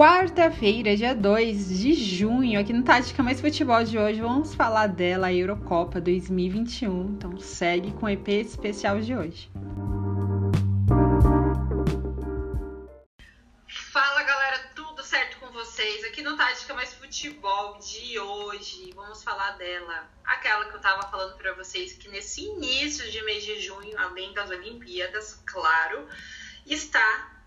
Quarta-feira, dia 2 de junho, aqui no Tática Mais Futebol de hoje, vamos falar dela, a Eurocopa 2021. Então segue com o EP especial de hoje. Fala galera, tudo certo com vocês? Aqui no Tática Mais Futebol de hoje, vamos falar dela. Aquela que eu tava falando para vocês que nesse início de mês de junho, além das Olimpíadas, claro, está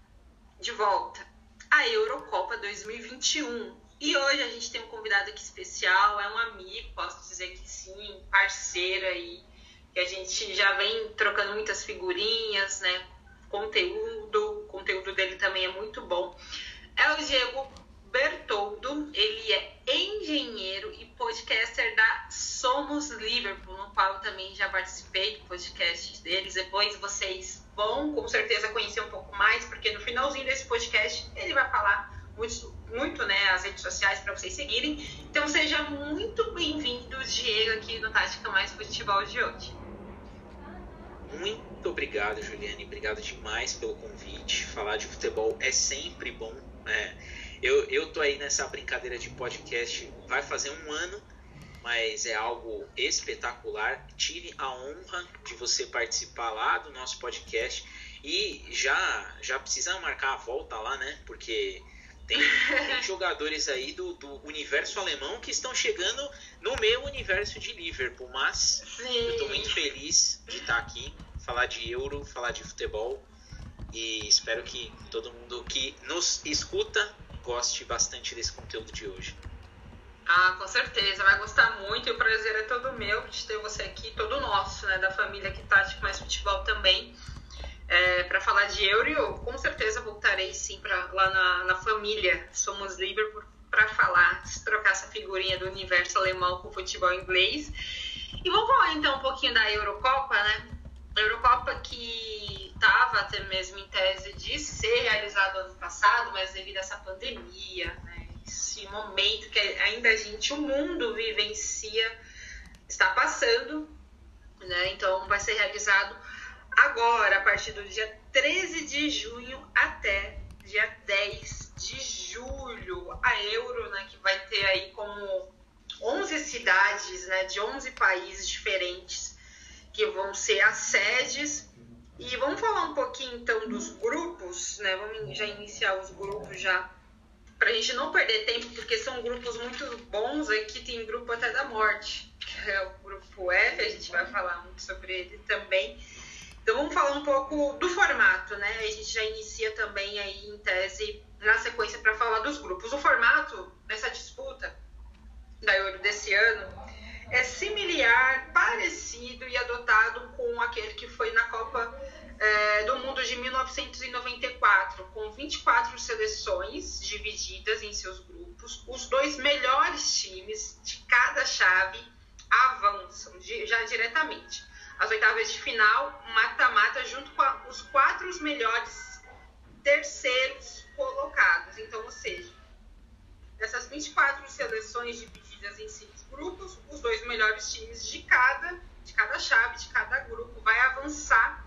de volta a Eurocopa 2021. E hoje a gente tem um convidado aqui especial, é um amigo, posso dizer que sim, parceiro aí, que a gente já vem trocando muitas figurinhas, né? Conteúdo, o conteúdo dele também é muito bom. É o Diego Bertoldo, ele é engenheiro e podcaster da Somos Liverpool, no qual eu também já participei do podcast deles. Depois vocês vão com certeza conhecer um pouco mais, porque no finalzinho desse podcast ele vai falar muito, muito né, as redes sociais para vocês seguirem. Então seja muito bem-vindo, Diego, aqui no Tática Mais Futebol de hoje. Muito obrigado, Juliane. Obrigado demais pelo convite. Falar de futebol é sempre bom. Né? Eu, eu tô aí nessa brincadeira de podcast vai fazer um ano, mas é algo espetacular. Tive a honra de você participar lá do nosso podcast e já já precisa marcar a volta lá, né? Porque tem, tem jogadores aí do, do universo alemão que estão chegando no meu universo de Liverpool, mas Sim. eu tô muito feliz de estar aqui, falar de Euro, falar de futebol e espero que todo mundo que nos escuta goste bastante desse conteúdo de hoje. Ah, com certeza, vai gostar muito e o prazer é todo meu de ter você aqui, todo nosso, né, da família que Tático Mais Futebol também, é, para falar de Euro e eu com certeza voltarei sim para lá na, na família Somos Liverpool para falar, trocar essa figurinha do universo alemão com futebol inglês. E vamos falar então um pouquinho da Eurocopa, né? A Eurocopa que estava até mesmo em tese de ser realizado ano passado, mas devido a essa pandemia, né, esse momento que ainda a gente, o mundo vivencia, está passando, né, então vai ser realizado agora, a partir do dia 13 de junho até dia 10 de julho, a Euro, né, que vai ter aí como 11 cidades, né, de 11 países diferentes, que vão ser as sedes. E vamos falar um pouquinho então dos grupos, né? Vamos já iniciar os grupos já para a gente não perder tempo, porque são grupos muito bons. Aqui tem grupo até da morte, que é o grupo F, a gente vai falar muito sobre ele também. Então vamos falar um pouco do formato, né? A gente já inicia também aí em tese na sequência para falar dos grupos. O formato dessa disputa da Euro desse ano é similar, parecido e adotado com aquele que foi na Copa é, do Mundo de 1994, com 24 seleções divididas em seus grupos. Os dois melhores times de cada chave avançam já diretamente. As oitavas de final, mata-mata, junto com a, os quatro melhores terceiros colocados. Então, ou seja, dessas 24 seleções divididas em cinco grupos, os dois melhores times de cada, de cada chave, de cada grupo, vai avançar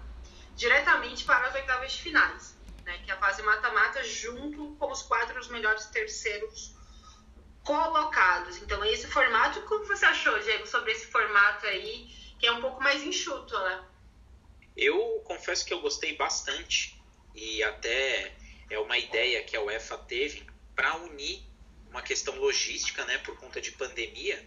diretamente para as oitavas de finais, né, que é a fase mata-mata junto com os quatro os melhores terceiros colocados. Então, esse formato, como você achou, Diego, sobre esse formato aí, que é um pouco mais enxuto, né? Eu confesso que eu gostei bastante e até é uma ideia que a UEFA teve para unir uma questão logística, né, por conta de pandemia,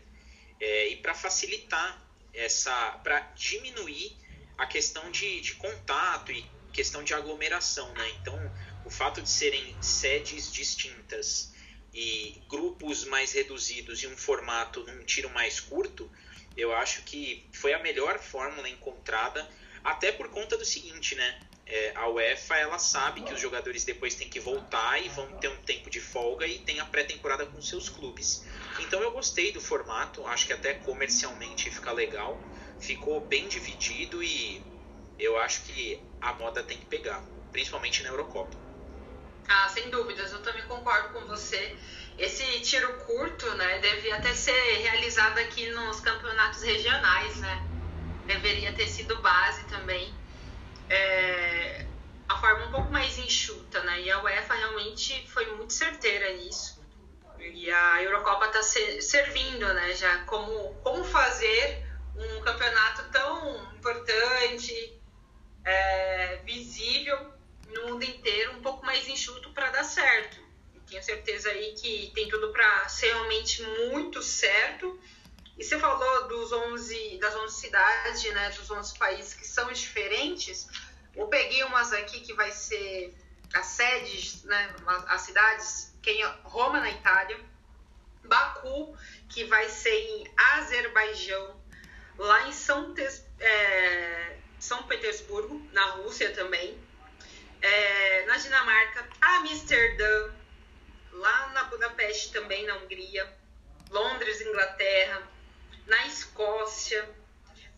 é, e para facilitar essa, para diminuir a questão de, de contato e questão de aglomeração, né? Então, o fato de serem sedes distintas e grupos mais reduzidos e um formato num tiro mais curto, eu acho que foi a melhor fórmula encontrada, até por conta do seguinte, né? É, a UEFA ela sabe que os jogadores depois têm que voltar e vão ter um tempo de folga e tem a pré-temporada com seus clubes. Então eu gostei do formato, acho que até comercialmente fica legal, ficou bem dividido e eu acho que a moda tem que pegar, principalmente na Eurocopa. Ah, sem dúvidas, eu também concordo com você. Esse tiro curto, né, devia até ser realizado aqui nos campeonatos regionais, né? Deveria ter sido base também é, a forma um pouco mais enxuta, né? E a UEFA realmente foi muito certeira nisso. E a Eurocopa está servindo, né? Já como, como fazer um campeonato tão importante, é, visível no mundo inteiro, um pouco mais enxuto para dar certo. E tenho certeza aí que tem tudo para ser realmente muito certo. E você falou dos 11, das 11 cidades, né, dos 11 países que são diferentes. Eu peguei umas aqui que vai ser as sedes, né, as cidades, quem é Roma na Itália, Baku, que vai ser em Azerbaijão, lá em São, é, São Petersburgo, na Rússia também, é, na Dinamarca, Amsterdã, lá na Budapeste também, na Hungria, Londres, Inglaterra, na Escócia,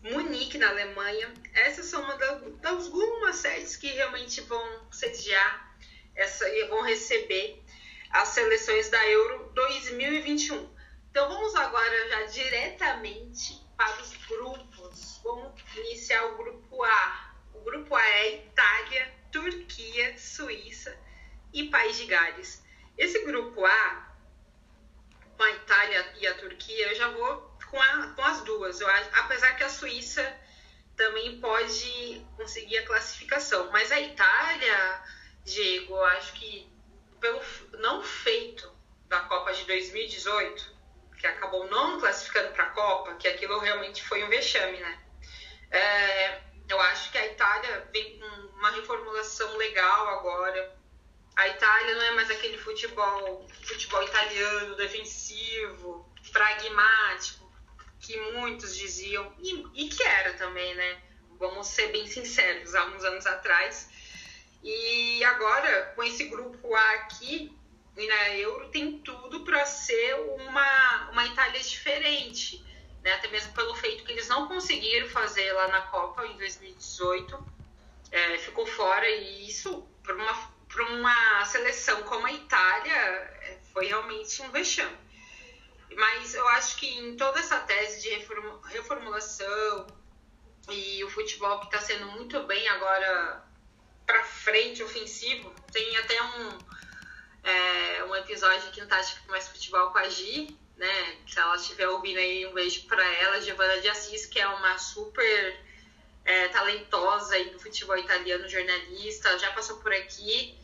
Munique, na Alemanha. Essas são uma das, algumas sedes que realmente vão sediar essa, e vão receber as seleções da Euro 2021. Então vamos agora já diretamente para os grupos. Vamos iniciar o grupo A. O grupo A é Itália, Turquia, Suíça e País de Gales. Esse grupo A, com a Itália e a Turquia, eu já vou com, a, com as duas. Eu, apesar que a Suíça também pode conseguir a classificação. Mas a Itália, Diego, eu acho que pelo não feito da Copa de 2018, que acabou não classificando para a Copa, que aquilo realmente foi um vexame, né? É, eu acho que a Itália vem com uma reformulação legal agora. A Itália não é mais aquele futebol, futebol italiano defensivo, pragmático que muitos diziam, e, e que era também, né? Vamos ser bem sinceros, há uns anos atrás. E agora, com esse grupo A aqui, e na Euro, tem tudo para ser uma, uma Itália diferente. Né? Até mesmo pelo feito que eles não conseguiram fazer lá na Copa em 2018. É, ficou fora e isso, para uma, uma seleção como a Itália, é, foi realmente um vexame. Mas eu acho que em toda essa tese de reformulação e o futebol que está sendo muito bem agora para frente, ofensivo, tem até um, é, um episódio aqui no Tática Mais Futebol com a Gi, né? Se ela estiver ouvindo aí, um beijo para ela, Giovanna de Assis, que é uma super é, talentosa aí do futebol italiano, jornalista, já passou por aqui.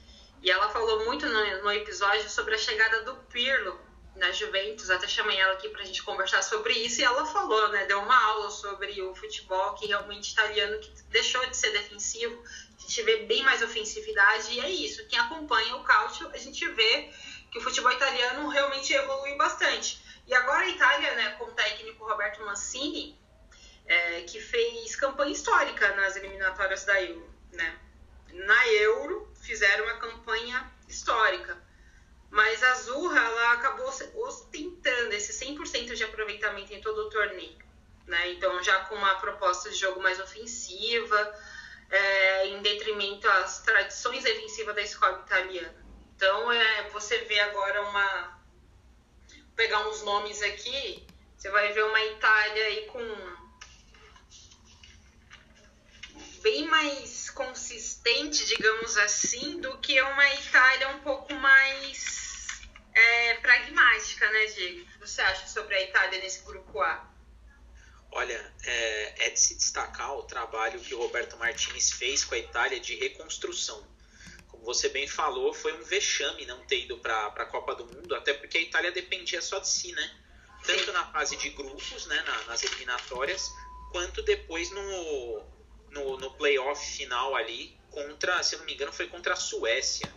E ela falou muito no, no episódio sobre a chegada do Pirlo na Juventus, até chamei ela aqui para a gente conversar sobre isso e ela falou, né, deu uma aula sobre o futebol que realmente italiano que deixou de ser defensivo, gente vê bem mais ofensividade e é isso. Quem acompanha o Calcio, a gente vê que o futebol italiano realmente evolui bastante. E agora a Itália, né, com o técnico Roberto Mancini, é, que fez campanha histórica nas eliminatórias da Euro, né? Na Euro fizeram uma campanha histórica mas a Zurra ela acabou ostentando esse 100% de aproveitamento em todo o torneio. Né? Então, já com uma proposta de jogo mais ofensiva, é, em detrimento às tradições defensivas da escola italiana. Então, é, você vê agora uma. Vou pegar uns nomes aqui, você vai ver uma Itália aí com. bem mais consistente, digamos assim, do que uma Itália um pouco mais é, pragmática, né, Diego? O que você acha sobre a Itália nesse grupo A? Olha, é, é de se destacar o trabalho que o Roberto Martinez fez com a Itália de reconstrução. Como você bem falou, foi um vexame não ter ido para a Copa do Mundo, até porque a Itália dependia só de si, né? Tanto na fase de grupos, né, na, nas eliminatórias, quanto depois no, no, no playoff final ali, contra, se não me engano, foi contra a Suécia.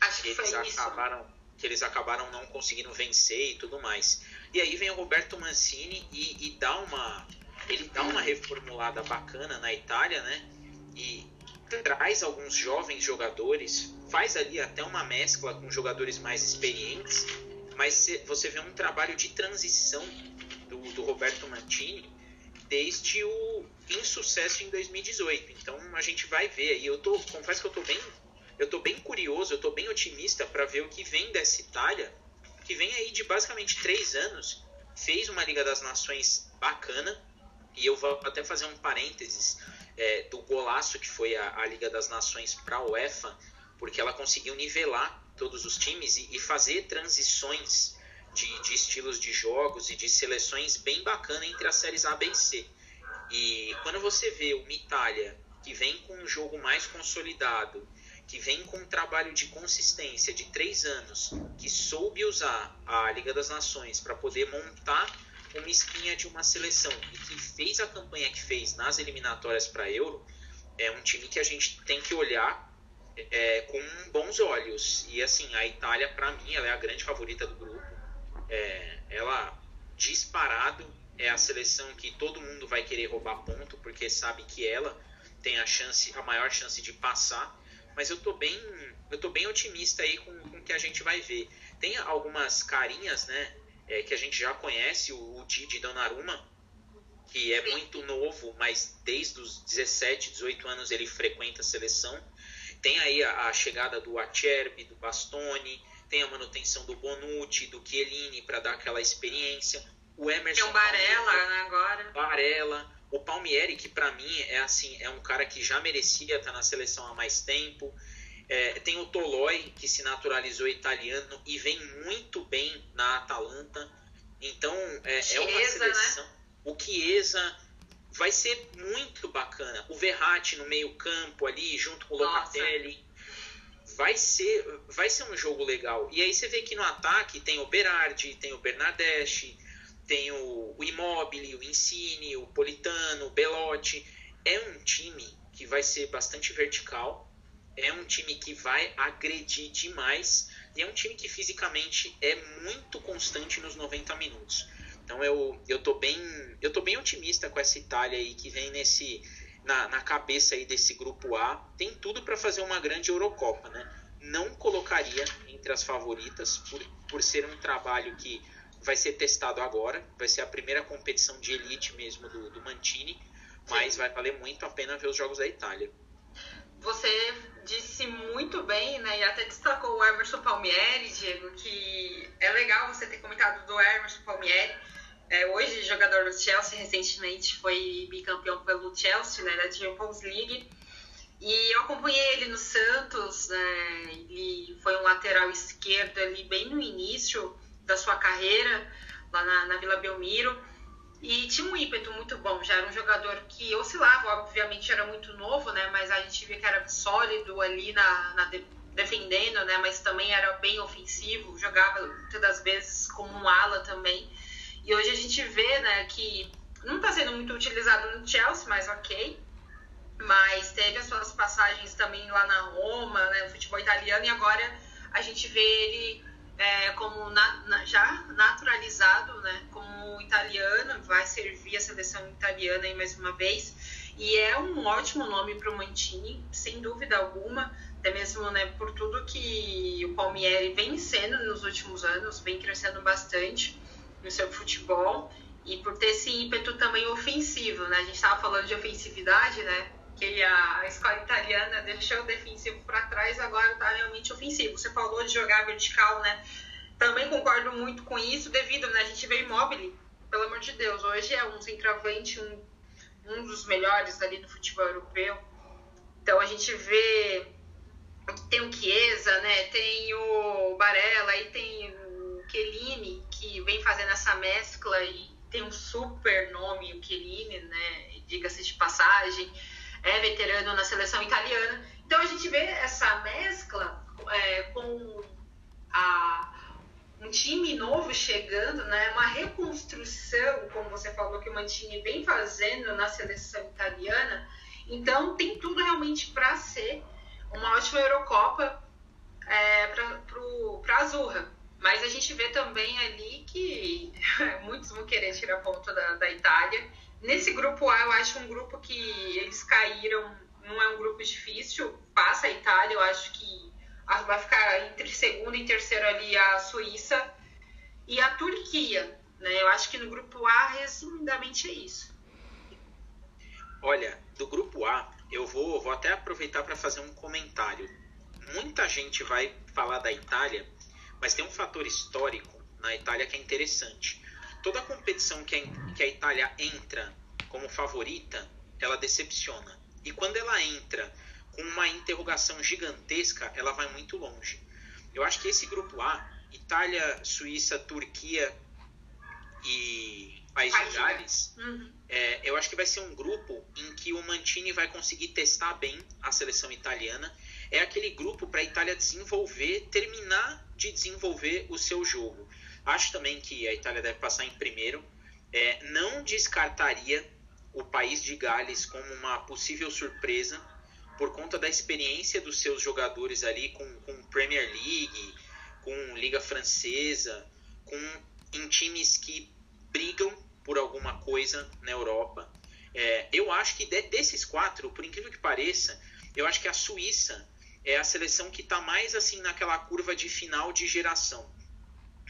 Acho que Eles foi acabaram, isso que eles acabaram não conseguindo vencer e tudo mais. E aí vem o Roberto Mancini e, e dá uma ele dá uma reformulada bacana na Itália, né? E traz alguns jovens jogadores, faz ali até uma mescla com jogadores mais experientes, mas você vê um trabalho de transição do, do Roberto Mancini desde o insucesso em 2018. Então a gente vai ver aí. Eu tô, confesso que eu tô bem eu estou bem curioso, eu estou bem otimista para ver o que vem dessa Itália, que vem aí de basicamente três anos, fez uma Liga das Nações bacana, e eu vou até fazer um parênteses é, do golaço que foi a, a Liga das Nações para a UEFA, porque ela conseguiu nivelar todos os times e, e fazer transições de, de, estilos de jogos e de seleções bem bacana entre as séries A, B e C. E quando você vê uma Itália que vem com um jogo mais consolidado, que vem com um trabalho de consistência de três anos, que soube usar a Liga das Nações para poder montar uma espinha de uma seleção e que fez a campanha que fez nas eliminatórias para Euro, é um time que a gente tem que olhar é, com bons olhos. E assim, a Itália, para mim, ela é a grande favorita do grupo. É, ela, disparado, é a seleção que todo mundo vai querer roubar ponto, porque sabe que ela tem a chance, a maior chance de passar mas eu tô bem, eu tô bem otimista aí com, com o que a gente vai ver. Tem algumas carinhas, né, é, que a gente já conhece, o, o Didi Donnarumma, que é muito novo, mas desde os 17, 18 anos ele frequenta a seleção. Tem aí a, a chegada do Acerbi, do Bastoni, tem a manutenção do Bonucci, do Chiellini para dar aquela experiência. O Emerson. Tem o Barella né, agora. Barella. O Palmieri, que para mim é assim, é um cara que já merecia estar na seleção há mais tempo. É, tem o Toloi, que se naturalizou italiano e vem muito bem na Atalanta. Então, é, Chiesa, é uma né? seleção. Né? O Chiesa vai ser muito bacana. O Verratti no meio-campo ali, junto com o Locatelli. Vai ser, vai ser um jogo legal. E aí você vê que no ataque tem o Berardi, tem o Bernardeschi, tem o, o Immobile, o Insigne, o Politano, o Belotti. É um time que vai ser bastante vertical, é um time que vai agredir demais e é um time que fisicamente é muito constante nos 90 minutos. Então eu, eu, tô, bem, eu tô bem otimista com essa Itália aí que vem nesse na, na cabeça aí desse grupo A. Tem tudo para fazer uma grande Eurocopa, né? Não colocaria entre as favoritas por, por ser um trabalho que vai ser testado agora, vai ser a primeira competição de elite mesmo do, do Mantini, mas Sim. vai valer muito a pena ver os jogos da Itália. Você disse muito bem, né, e até destacou o Emerson Palmieri, Diego, que é legal você ter comentado do Emerson Palmieri, é, hoje jogador do Chelsea, recentemente foi bicampeão pelo Chelsea, né, da Champions League, e eu acompanhei ele no Santos, né, ele foi um lateral esquerdo ali bem no início, da sua carreira lá na, na Vila Belmiro. E tinha um ímpeto muito bom, já era um jogador que oscilava, obviamente era muito novo, né? Mas a gente via que era sólido ali na, na de, defendendo, né? Mas também era bem ofensivo, jogava muitas das vezes como um ala também. E hoje a gente vê, né, que não está sendo muito utilizado no Chelsea, mas ok. Mas teve as suas passagens também lá na Roma, né, no futebol italiano, e agora a gente vê ele é, como na, na, já naturalizado, né, como italiano, vai servir a seleção italiana aí mais uma vez. E é um ótimo nome para o Mantini, sem dúvida alguma, até mesmo né, por tudo que o Palmieri vem sendo nos últimos anos, vem crescendo bastante no seu futebol e por ter esse ímpeto também ofensivo, né? A gente estava falando de ofensividade, né? Que a escola italiana deixou o defensivo para trás, agora está realmente ofensivo. Você falou de jogar vertical, né? Também concordo muito com isso, devido, né? A gente vê imóvel, pelo amor de Deus, hoje é um centroavante, um, um dos melhores ali do futebol europeu. Então a gente vê tem o Chiesa, né? Tem o Barella, aí tem o Chiellini, que vem fazendo essa mescla e tem um super nome, o Chiellini, né? Diga-se de passagem é veterano na seleção italiana. Então a gente vê essa mescla é, com a, um time novo chegando, né, uma reconstrução, como você falou que o Mantini vem fazendo na seleção italiana. Então tem tudo realmente para ser uma ótima Eurocopa é, para a Azurra. Mas a gente vê também ali que muitos vão querer tirar ponto da, da Itália Nesse grupo A, eu acho um grupo que eles caíram, não é um grupo difícil. Passa a Itália, eu acho que vai ficar entre segundo e terceiro ali a Suíça e a Turquia. Né? Eu acho que no grupo A, resumidamente, é isso. Olha, do grupo A, eu vou, vou até aproveitar para fazer um comentário. Muita gente vai falar da Itália, mas tem um fator histórico na Itália que é interessante toda competição que a, que a Itália entra como favorita, ela decepciona. E quando ela entra com uma interrogação gigantesca, ela vai muito longe. Eu acho que esse grupo A, Itália, Suíça, Turquia e País de Gales, uhum. é, eu acho que vai ser um grupo em que o Mantini vai conseguir testar bem a seleção italiana. É aquele grupo para a Itália desenvolver, terminar de desenvolver o seu jogo. Acho também que a Itália deve passar em primeiro. É, não descartaria o país de Gales como uma possível surpresa por conta da experiência dos seus jogadores ali com, com Premier League, com Liga Francesa, com em times que brigam por alguma coisa na Europa. É, eu acho que de, desses quatro, por incrível que pareça, eu acho que a Suíça é a seleção que está mais assim naquela curva de final de geração.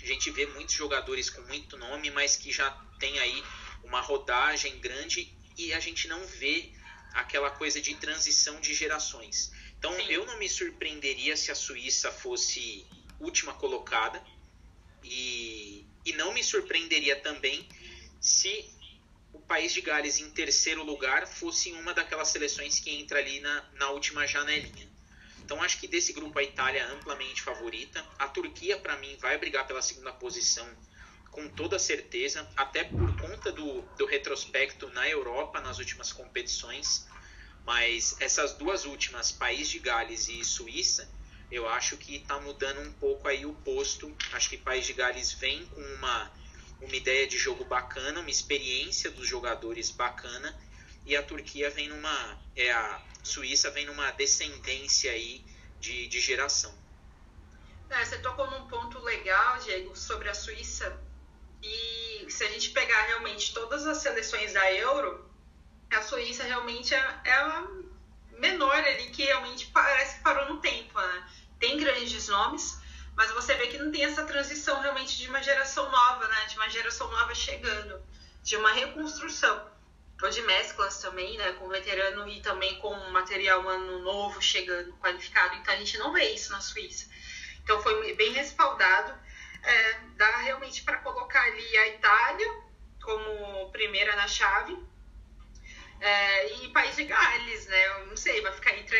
A gente vê muitos jogadores com muito nome, mas que já tem aí uma rodagem grande e a gente não vê aquela coisa de transição de gerações. Então Sim. eu não me surpreenderia se a Suíça fosse última colocada e, e não me surpreenderia também se o país de Gales em terceiro lugar fosse uma daquelas seleções que entra ali na, na última janelinha. Então acho que desse grupo a Itália é amplamente favorita. A Turquia, para mim, vai brigar pela segunda posição com toda certeza, até por conta do, do retrospecto na Europa nas últimas competições. Mas essas duas últimas, País de Gales e Suíça, eu acho que está mudando um pouco aí o posto. Acho que País de Gales vem com uma, uma ideia de jogo bacana, uma experiência dos jogadores bacana, e a Turquia vem numa. É, a Suíça vem numa descendência aí de, de geração. É, você tocou num ponto legal, Diego, sobre a Suíça. E se a gente pegar realmente todas as seleções da Euro, a Suíça realmente é, é a menor ali que realmente parece que parou no tempo, né? Tem grandes nomes, mas você vê que não tem essa transição realmente de uma geração nova, né? De uma geração nova chegando, de uma reconstrução ou de mesclas também, né, com veterano e também com material ano novo chegando qualificado. Então a gente não vê isso na Suíça. Então foi bem respaldado. É, dá realmente para colocar ali a Itália como primeira na chave. É, e País de Gales, né? Eu não sei, vai ficar entre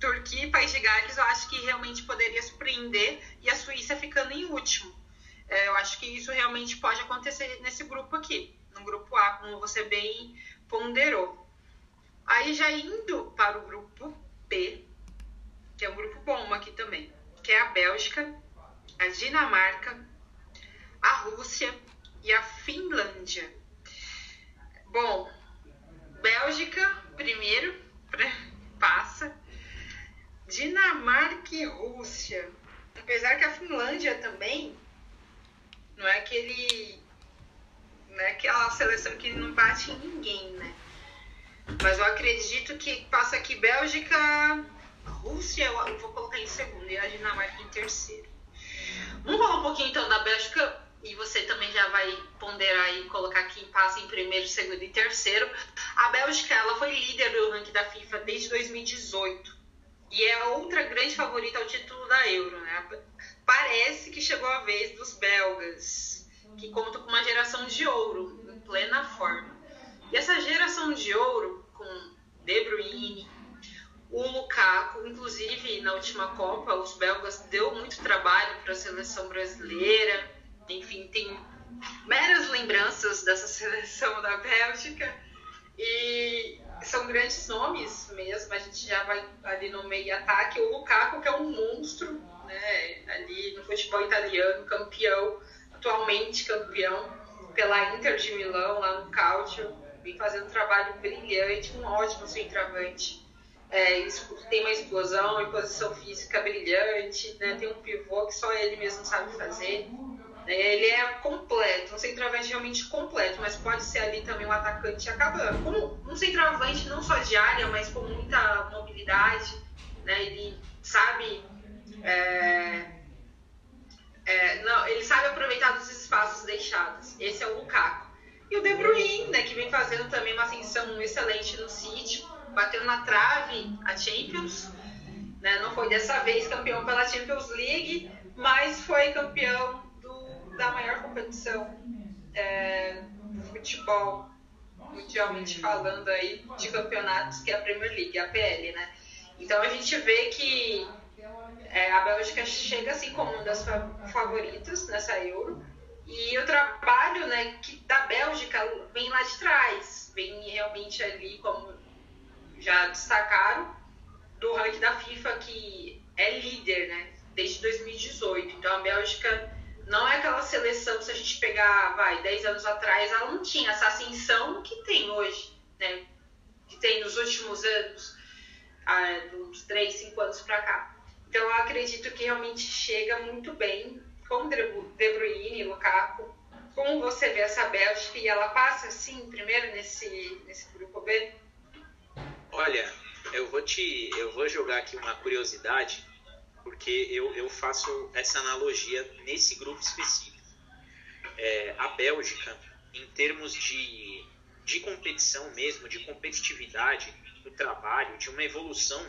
Turquia e País de Gales. Eu acho que realmente poderia surpreender e a Suíça ficando em último. É, eu acho que isso realmente pode acontecer nesse grupo aqui no grupo A, como você bem ponderou. Aí já indo para o grupo B, que é um grupo bom aqui também, que é a Bélgica, a Dinamarca, a Rússia e a Finlândia. Bom, Bélgica primeiro passa, Dinamarca e Rússia. Apesar que a Finlândia também não é aquele né? Aquela seleção que não bate em ninguém, né? Mas eu acredito que passa aqui Bélgica, Rússia, eu vou colocar em segundo e a Dinamarca em terceiro. Vamos falar um pouquinho então da Bélgica e você também já vai ponderar e colocar quem passa em primeiro, segundo e terceiro. A Bélgica ela foi líder do ranking da FIFA desde 2018 e é outra grande favorita ao título da Euro, né? Parece que chegou a vez dos belgas que conta com uma geração de ouro em plena forma. E essa geração de ouro, com De Bruyne, o Lukaku, inclusive na última Copa, os belgas deu muito trabalho para a seleção brasileira. Enfim, tem meras lembranças dessa seleção da Bélgica. E são grandes nomes mesmo. A gente já vai ali no meio ataque. O Lukaku, que é um monstro, né? Ali no futebol italiano, campeão atualmente campeão pela Inter de Milão, lá no Calcio, vem fazendo um trabalho brilhante, um ótimo centroavante. É, tem uma explosão em posição física brilhante, né? tem um pivô que só ele mesmo sabe fazer. Né? Ele é completo, um centroavante realmente completo, mas pode ser ali também um atacante acaba como um centroavante não só de área, mas com muita mobilidade. Né? Ele sabe é, é, não, ele sabe aproveitar dos espaços deixados. Esse é o Lukaku. E o De Bruyne, né, que vem fazendo também uma ascensão excelente no City, bateu na trave a Champions. Né, não foi dessa vez campeão pela Champions League, mas foi campeão do, da maior competição é, do futebol mundialmente falando aí de campeonatos, que é a Premier League, a PL, né? Então a gente vê que é, a Bélgica chega assim como uma das favoritas nessa Euro. E o trabalho né, que da Bélgica vem lá de trás, vem realmente ali, como já destacaram, do ranking da FIFA, que é líder né, desde 2018. Então a Bélgica não é aquela seleção, se a gente pegar, vai, 10 anos atrás, ela não tinha essa ascensão que tem hoje, né? Que tem nos últimos anos, ah, dos 3, 5 anos para cá. Então eu acredito que realmente chega muito bem com De Bruyne, Lukaku. Como você vê essa Bélgica e ela passa assim primeiro nesse, nesse grupo B? Olha, eu vou te eu vou jogar aqui uma curiosidade porque eu, eu faço essa analogia nesse grupo específico. É, a Bélgica, em termos de, de competição mesmo, de competitividade do trabalho, de uma evolução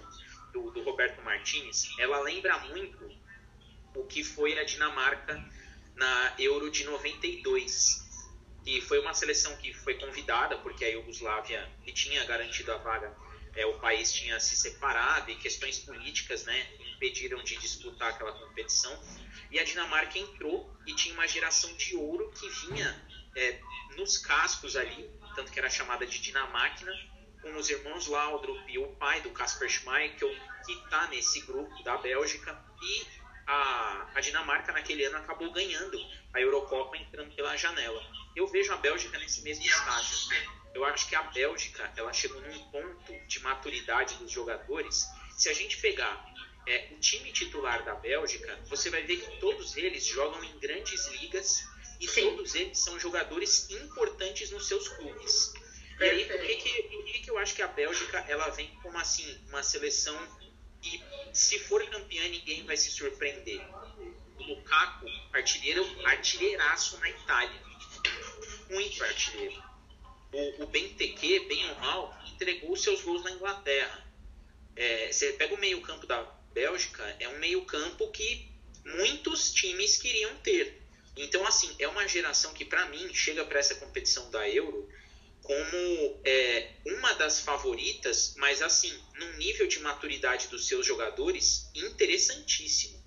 do, do Roberto Martins, ela lembra muito o que foi a Dinamarca na Euro de 92, que foi uma seleção que foi convidada porque a Iugoslávia que tinha garantido a vaga é, o país tinha se separado e questões políticas né, impediram de disputar aquela competição. E a Dinamarca entrou e tinha uma geração de ouro que vinha é, nos cascos ali, tanto que era chamada de Dinamáquina, com os irmãos Laudrup e o pai do Kasper Schmeichel, que está nesse grupo da Bélgica. E a, a Dinamarca, naquele ano, acabou ganhando a Eurocopa entrando pela janela. Eu vejo a Bélgica nesse mesmo estágio eu acho que a Bélgica ela chegou num ponto de maturidade dos jogadores. Se a gente pegar é, o time titular da Bélgica, você vai ver que todos eles jogam em grandes ligas e Sim. todos eles são jogadores importantes nos seus clubes. E aí, por que, que, que, que eu acho que a Bélgica ela vem como assim uma seleção e se for campeã ninguém vai se surpreender? O Lukaku, artilheiro, artilheiraço na Itália, muito artilheiro o, o Benteke, bem ou mal, entregou seus gols na Inglaterra. É, você pega o meio-campo da Bélgica, é um meio-campo que muitos times queriam ter. Então, assim, é uma geração que, para mim, chega para essa competição da Euro como é, uma das favoritas, mas, assim, num nível de maturidade dos seus jogadores interessantíssimo.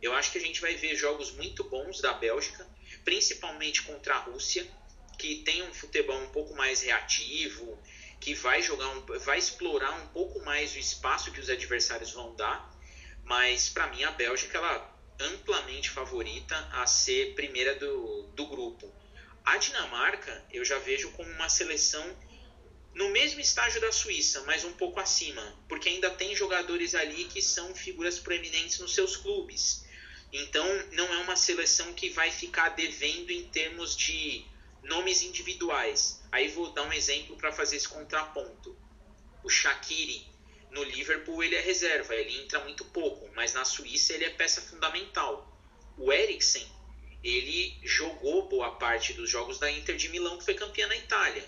Eu acho que a gente vai ver jogos muito bons da Bélgica, principalmente contra a Rússia que tem um futebol um pouco mais reativo, que vai jogar, um, vai explorar um pouco mais o espaço que os adversários vão dar. Mas para mim a Bélgica ela amplamente favorita a ser primeira do, do grupo. A Dinamarca eu já vejo como uma seleção no mesmo estágio da Suíça, mas um pouco acima, porque ainda tem jogadores ali que são figuras proeminentes nos seus clubes. Então não é uma seleção que vai ficar devendo em termos de nomes individuais. Aí vou dar um exemplo para fazer esse contraponto. O Shaqiri no Liverpool ele é reserva, ele entra muito pouco, mas na Suíça ele é peça fundamental. O Eriksen, ele jogou boa parte dos jogos da Inter de Milão, que foi campeã na Itália.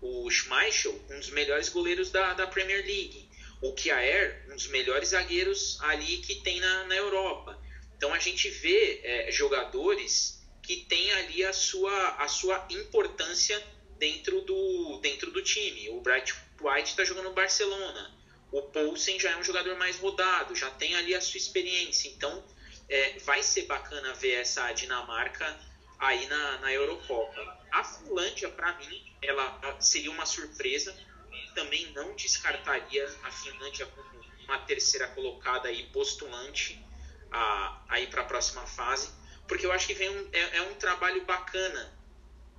O Schmeichel, um dos melhores goleiros da, da Premier League. O Kjaer, um dos melhores zagueiros ali que tem na, na Europa. Então a gente vê é, jogadores que tem ali a sua, a sua importância dentro do, dentro do time. O Bright White está jogando no Barcelona. O Poulsen já é um jogador mais rodado, já tem ali a sua experiência. Então, é, vai ser bacana ver essa Dinamarca aí na, na Eurocopa. A Finlândia, para mim, ela seria uma surpresa. Também não descartaria a Finlândia como uma terceira colocada aí postulante a, aí para a próxima fase porque eu acho que vem um, é, é um trabalho bacana,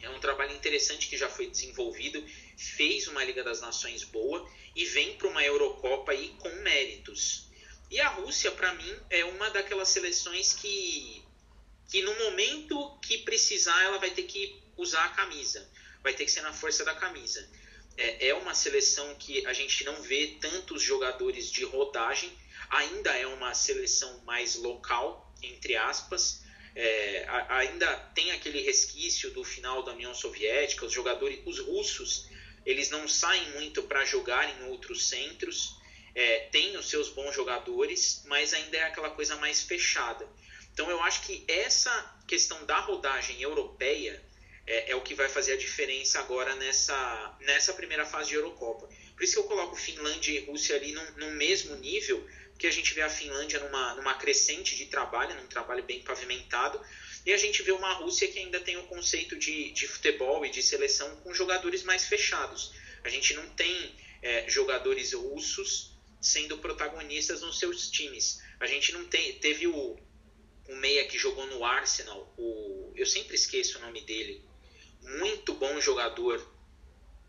é um trabalho interessante que já foi desenvolvido, fez uma Liga das Nações boa e vem para uma Eurocopa aí com méritos. E a Rússia, para mim, é uma daquelas seleções que, que no momento que precisar, ela vai ter que usar a camisa, vai ter que ser na força da camisa. É, é uma seleção que a gente não vê tantos jogadores de rodagem, ainda é uma seleção mais local, entre aspas, é, ainda tem aquele resquício do final da União Soviética, os jogadores, os russos, eles não saem muito para jogar em outros centros, é, tem os seus bons jogadores, mas ainda é aquela coisa mais fechada. Então eu acho que essa questão da rodagem europeia é, é, o que vai fazer a diferença agora nessa, nessa primeira fase de Eurocopa. Por isso que eu coloco Finlândia e Rússia ali no, mesmo nível, porque a gente vê a Finlândia numa, numa crescente de trabalho, num trabalho bem pavimentado, e a gente vê uma Rússia que ainda tem o conceito de, de futebol e de seleção com jogadores mais fechados. A gente não tem é, jogadores russos sendo protagonistas nos seus times. A gente não tem. Teve o, o meia que jogou no Arsenal, o, eu sempre esqueço o nome dele. Muito bom jogador.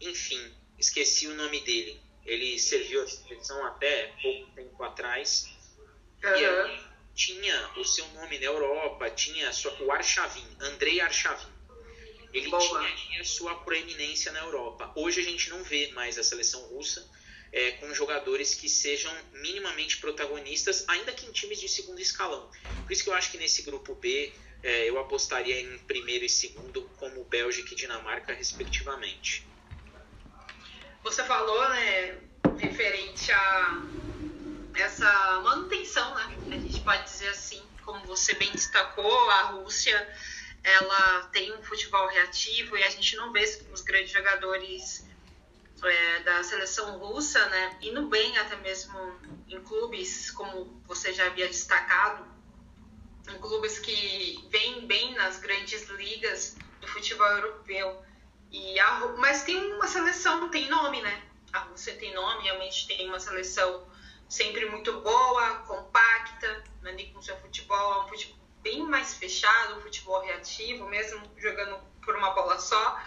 Enfim, esqueci o nome dele. Ele serviu a seleção até pouco tempo atrás. Uhum. E aí tinha o seu nome na Europa, tinha o Arshavin, Andrei Arshavin. Ele Boa. tinha sua proeminência na Europa. Hoje a gente não vê mais a seleção russa é, com jogadores que sejam minimamente protagonistas, ainda que em times de segundo escalão. Por isso que eu acho que nesse grupo B é, eu apostaria em primeiro e segundo, como Bélgica e Dinamarca, respectivamente. Você falou, né, referente a essa manutenção, né? A gente pode dizer assim, como você bem destacou, a Rússia ela tem um futebol reativo e a gente não vê os grandes jogadores é, da seleção russa, né, indo bem até mesmo em clubes, como você já havia destacado, em clubes que vêm bem nas grandes ligas do futebol europeu. E a, mas tem uma seleção, tem nome, né? A Rússia tem nome, realmente tem uma seleção sempre muito boa, compacta, né, com seu futebol, um futebol bem mais fechado, um futebol reativo, mesmo jogando por uma bola só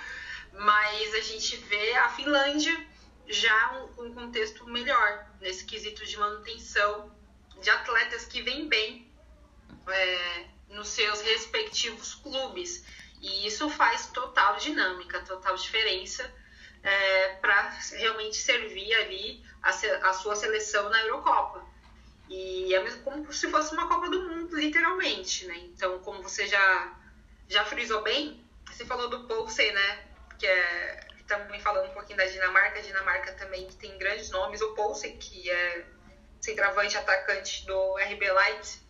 mas a gente vê a Finlândia já um, um contexto melhor nesse quesito de manutenção de atletas que vêm bem é, nos seus respectivos clubes. E isso faz total dinâmica, total diferença é, para realmente servir ali a, a, sua seleção na Eurocopa. E é mesmo como se fosse uma Copa do Mundo, literalmente, né? Então, como você já, já frisou bem, você falou do Poulsen, né? Que é também falando um pouquinho da Dinamarca, a Dinamarca também tem grandes nomes, o Poulsen, que é centroavante atacante do RB Leipzig,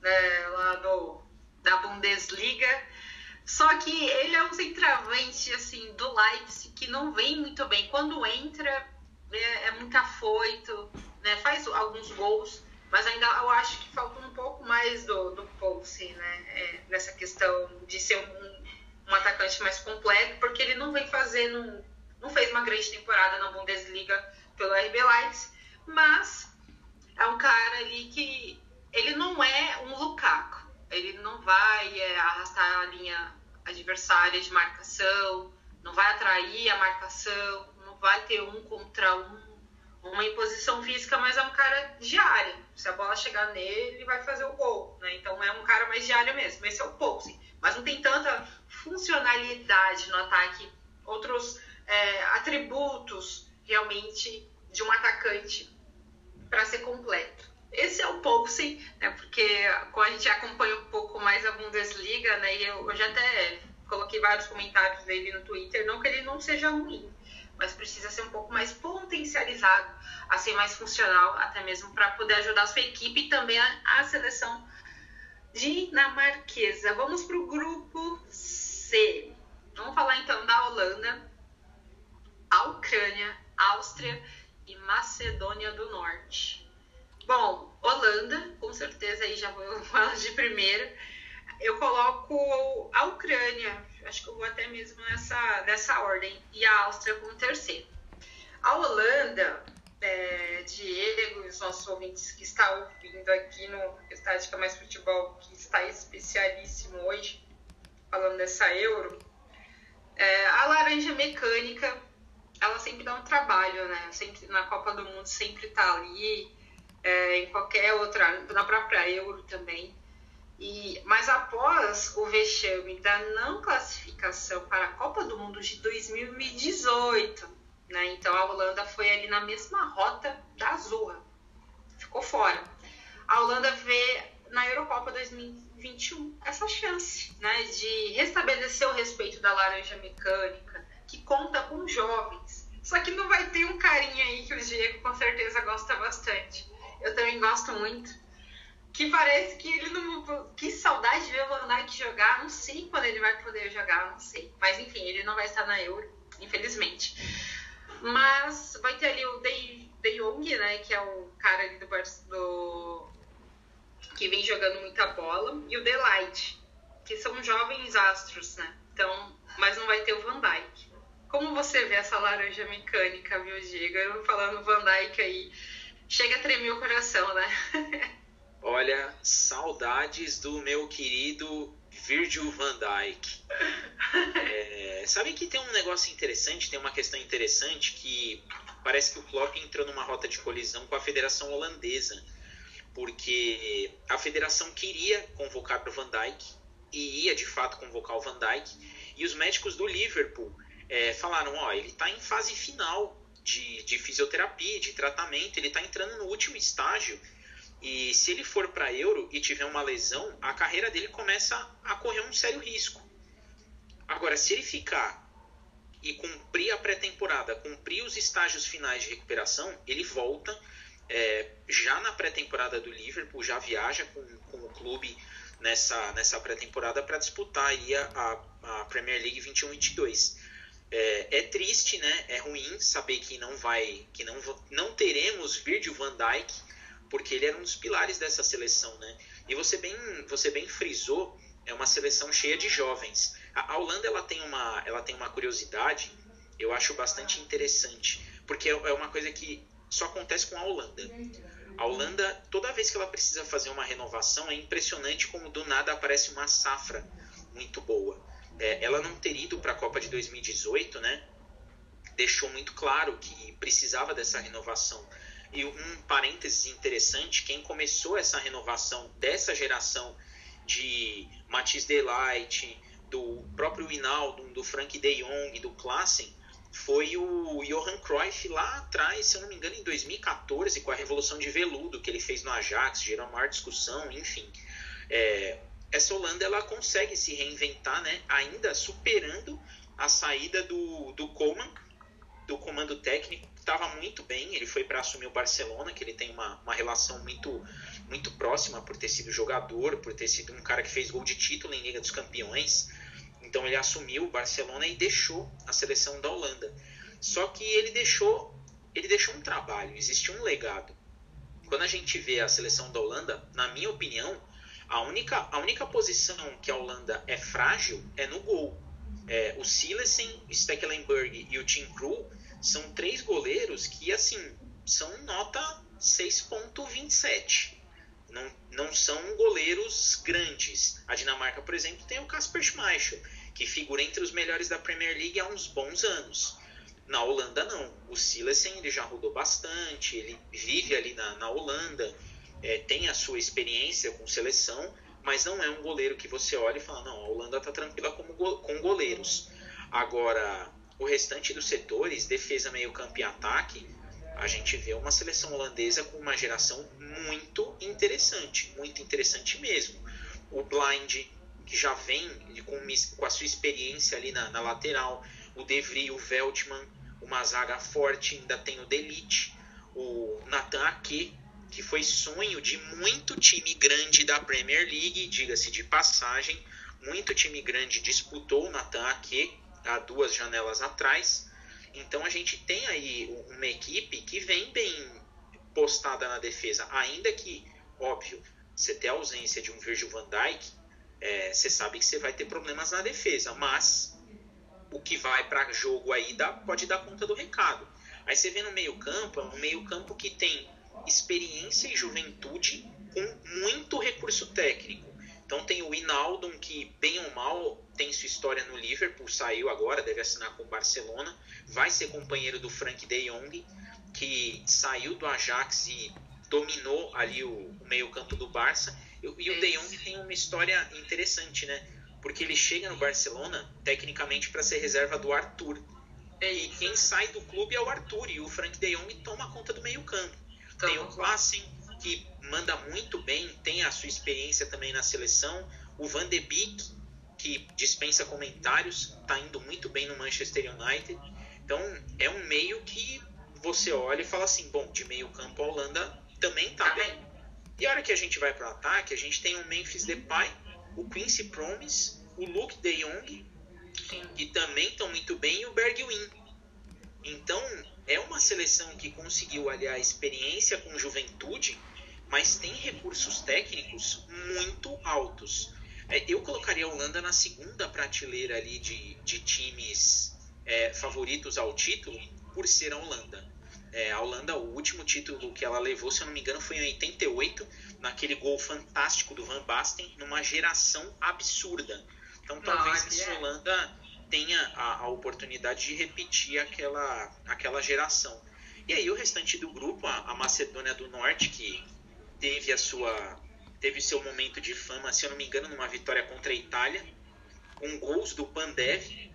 né, lá do, da Bundesliga. Só que ele é um centroavante assim do Leipzig que não vem muito bem. Quando entra é, é muito afoito, né, faz alguns gols, mas ainda eu acho que falta um pouco mais do, do Poulsen, né, é, nessa questão de ser um um atacante mais completo, porque ele não vem fazendo, não fez uma grande temporada na Bundesliga pelo RB Leipzig, mas é um cara ali que ele não é um Lukaku, ele não vai é, arrastar a linha adversária de marcação, não vai atrair a marcação, não vai ter um contra um, uma imposição física, mas é um cara de área. Se a bola chegar nele, ele vai fazer o gol, né? Então é um cara mais de área mesmo. Esse é o Poulsen. Mas não tem tanta funcionalidade no ataque, outros é, atributos realmente de um atacante para ser completo. Esse é o Poulsen, né, porque quando a gente acompanha um pouco mais a Bundesliga, né, e eu, eu já até coloquei vários comentários dele no Twitter, não que ele não seja ruim, mas precisa ser um pouco mais potencializado, a ser mais funcional, até mesmo para poder ajudar a sua equipe e também a, a seleção dinamarquesa. Vamos para o grupo C. Vamos falar então da Holanda, a Ucrânia, Áustria e Macedônia do Norte. Bom, Holanda, com certeza aí já vou falar de primeira. Eu coloco a Ucrânia, acho que eu vou até mesmo nessa, nessa ordem, e a Áustria como terceiro. A Holanda, é, Diego e os nossos ouvintes que estão ouvindo aqui no Estática Mais Futebol, que está especialíssimo hoje, falando dessa Euro, é, a laranja mecânica, ela sempre dá um trabalho, né? Sempre na Copa do Mundo sempre está ali, é, em qualquer outra, na própria Euro também. E, mas após o vexame da não classificação para a Copa do Mundo de 2018, né? Então a Holanda foi ali na mesma rota da Azurra, ficou fora. A Holanda vê na Eurocopa 2021 essa chance né, de restabelecer o respeito da laranja mecânica, que conta com jovens. Só que não vai ter um carinha aí que o Diego com certeza gosta bastante. Eu também gosto muito, que parece que ele não. Que saudade de ver o Van Dijk jogar. Não sei quando ele vai poder jogar, não sei. Mas enfim, ele não vai estar na Euro, infelizmente. Mas vai ter ali o De, Jong, né? Que é o cara ali do, do que vem jogando muita bola, e o Delight, que são jovens astros, né? Então, mas não vai ter o Van Dijk. Como você vê essa laranja mecânica, viu, Giga? Eu falando Van Dijk aí, chega a tremer o coração, né? Olha, saudades do meu querido Virgil van Dijk. É, sabe que tem um negócio interessante, tem uma questão interessante que parece que o Klopp entrou numa rota de colisão com a Federação Holandesa, porque a Federação queria convocar o Van Dijk e ia de fato convocar o Van Dijk e os médicos do Liverpool é, falaram, ó, ele está em fase final de, de fisioterapia, de tratamento, ele está entrando no último estágio e se ele for para Euro e tiver uma lesão, a carreira dele começa a correr um sério risco. Agora, se ele ficar e cumprir a pré-temporada, cumprir os estágios finais de recuperação, ele volta é, já na pré-temporada do Liverpool, já viaja com, com o clube nessa, nessa pré-temporada para disputar aí a, a, Premier League 21-22. É, é, triste, né? É ruim saber que não vai, que não, não teremos Virgil van Dijk porque ele era um dos pilares dessa seleção, né? E você bem, você bem frisou, é uma seleção cheia de jovens. A, a Holanda ela tem uma, ela tem uma curiosidade, eu acho bastante interessante, porque é, é uma coisa que só acontece com a Holanda. A Holanda, toda vez que ela precisa fazer uma renovação, é impressionante como do nada aparece uma safra muito boa. É, ela não ter ido para a Copa de 2018, né? Deixou muito claro que precisava dessa renovação. E um parênteses interessante, quem começou essa renovação dessa geração de Matisse Delight, do próprio Hinaldo, do Frank de Jong, do Klassen, foi o Johan Cruyff lá atrás, se eu não me engano, em 2014, com a Revolução de Veludo que ele fez no Ajax, gerou maior discussão, enfim. É, essa Holanda ela consegue se reinventar, né, ainda superando a saída do, do Coleman, do comando técnico, estava muito bem. Ele foi para assumir o Barcelona, que ele tem uma, uma relação muito, muito próxima por ter sido jogador, por ter sido um cara que fez gol de título em Liga dos Campeões. Então ele assumiu o Barcelona e deixou a seleção da Holanda. Só que ele deixou, ele deixou um trabalho, existe um legado. Quando a gente vê a seleção da Holanda, na minha opinião, a única, a única posição que a Holanda é frágil é no gol. É, o Silesen, o Stekelenburg e o Tim Krul são três goleiros que, assim, são nota 6.27. Não, não são goleiros grandes. A Dinamarca, por exemplo, tem o Kasper Schmeichel, que figura entre os melhores da Premier League há uns bons anos. Na Holanda, não. O Silesen ele já rodou bastante, ele vive ali na, na Holanda, é, tem a sua experiência com seleção, mas não é um goleiro que você olha e fala: não, a Holanda está tranquila como go com goleiros. Agora, o restante dos setores, defesa, meio campo e ataque, a gente vê uma seleção holandesa com uma geração muito interessante, muito interessante mesmo. O Blind, que já vem com, com a sua experiência ali na, na lateral, o De Vries, o Veltman, uma zaga forte, ainda tem o Delite, o Nathan Ake, que foi sonho de muito time grande da Premier League, diga-se de passagem, muito time grande disputou o Nathan Ake, há duas janelas atrás. Então a gente tem aí uma equipe que vem bem postada na defesa, ainda que, óbvio, você ter a ausência de um Virgil van Dijk, é, você sabe que você vai ter problemas na defesa, mas o que vai para jogo aí dá, pode dar conta do recado. Aí você vê no meio campo, é um meio campo que tem experiência e juventude com muito recurso técnico. Então tem o Inaldo, que bem ou mal tem sua história no Liverpool, saiu agora, deve assinar com o Barcelona, vai ser companheiro do Frank de Jong, que saiu do Ajax e dominou ali o, o meio-campo do Barça. E, e o De Jong tem uma história interessante, né? Porque ele chega no Barcelona tecnicamente para ser reserva do Arthur. E quem sai do clube é o Arthur e o Frank De Jong toma conta do meio-campo. Tem o Klassen, que manda muito bem, tem a sua experiência também na seleção. O Van de Beek, que dispensa comentários, está indo muito bem no Manchester United. Então é um meio que você olha e fala assim, bom, de meio campo a Holanda também está tá bem. E a hora que a gente vai para o ataque, a gente tem o Memphis Depay, o Quincy Promise, o Luke De Jong, que também estão muito bem, e o Bergwijn. Então, é uma seleção que conseguiu aliar experiência com juventude, mas tem recursos técnicos muito altos. É, eu colocaria a Holanda na segunda prateleira ali de, de times é, favoritos ao título, por ser a Holanda. É, a Holanda, o último título que ela levou, se eu não me engano, foi em 88, naquele gol fantástico do Van Basten, numa geração absurda. Então talvez Nossa, a Holanda tenha a, a, oportunidade de repetir aquela, aquela geração. E aí o restante do grupo, a, a Macedônia do Norte, que teve a sua teve seu momento de fama, se eu não me engano, numa vitória contra a Itália, com gols do Pandev,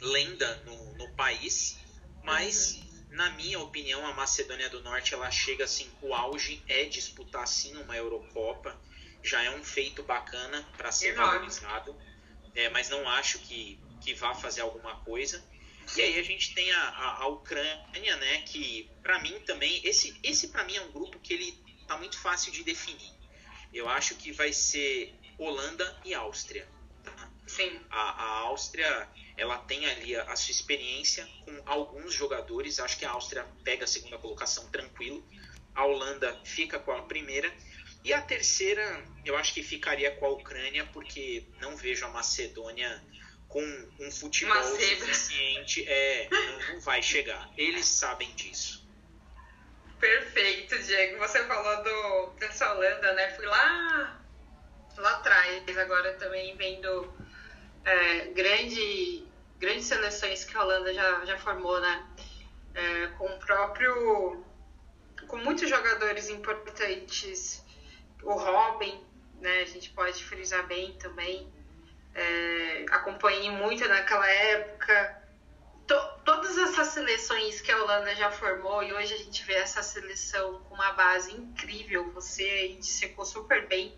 lenda no, no país, mas na minha opinião, a Macedônia do Norte ela chega assim, o auge é disputar sim uma Eurocopa, já é um feito bacana para ser valorizado, é, mas não acho que, que vá fazer alguma coisa. E aí a gente tem a, a, a Ucrânia, né, que para mim também, esse, esse para mim é um grupo que ele tá muito fácil de definir. Eu acho que vai ser Holanda e Áustria. Tá? Sim. A, a Áustria ela tem ali a, a, sua experiência com alguns jogadores. Acho que a Áustria pega a segunda colocação tranquilo. A Holanda fica com a primeira. E a terceira, eu acho que ficaria com a Ucrânia, porque não vejo a Macedônia com um futebol suficiente. É, não, vai chegar. Eles sabem disso. Perfeito, Diego. Você falou do, dessa Holanda, né? Fui lá, lá atrás, agora também vendo é, grande, grandes seleções que a Holanda já, já formou, né? É, com o próprio. com muitos jogadores importantes. O Robin, né? A gente pode frisar bem também. É, acompanhei muito naquela época. To, todas essas seleções que a Holanda já formou, e hoje a gente vê essa seleção com uma base incrível. Você dissecou super bem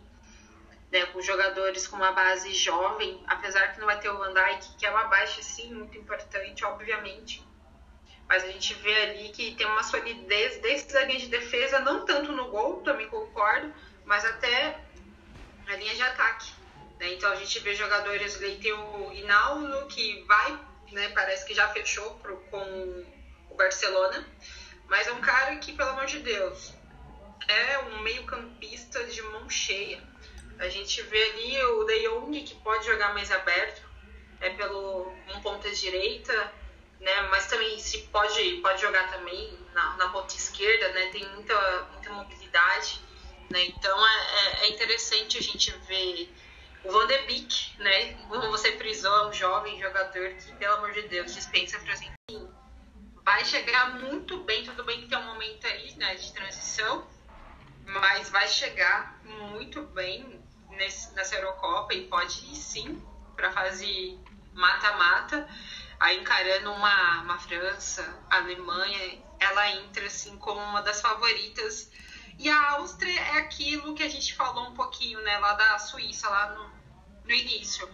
né, com jogadores com uma base jovem, apesar que não vai ter o Van Dijk, que é uma baixa sim muito importante, obviamente. Mas a gente vê ali que tem uma solidez desde a linha de defesa, não tanto no gol, também concordo, mas até a linha de ataque. Né? Então a gente vê jogadores ali, tem o Hinaldo, que vai, né, parece que já fechou pro, com o Barcelona, mas é um cara que, pelo amor de Deus, é um meio-campista de mão cheia a gente vê ali o De Jong, que pode jogar mais aberto, é pelo um ponta direita, né? Mas também se pode, pode jogar também na, na ponta esquerda, né? Tem muita, muita mobilidade, né? Então é, é, é interessante a gente ver o Van de Beek, né? Como você frisou, é um jovem jogador que, pelo amor de Deus, dispensa apresentar. Vai chegar muito bem, tudo bem que tem um momento aí né, de transição, mas vai chegar muito bem nesse, nessa Eurocopa e pode ir sim para fazer mata-mata, aí encarando uma, uma França, Alemanha, ela entra assim como uma das favoritas. E a Áustria é aquilo que a gente falou um pouquinho, né, lá da Suíça, lá no, no início.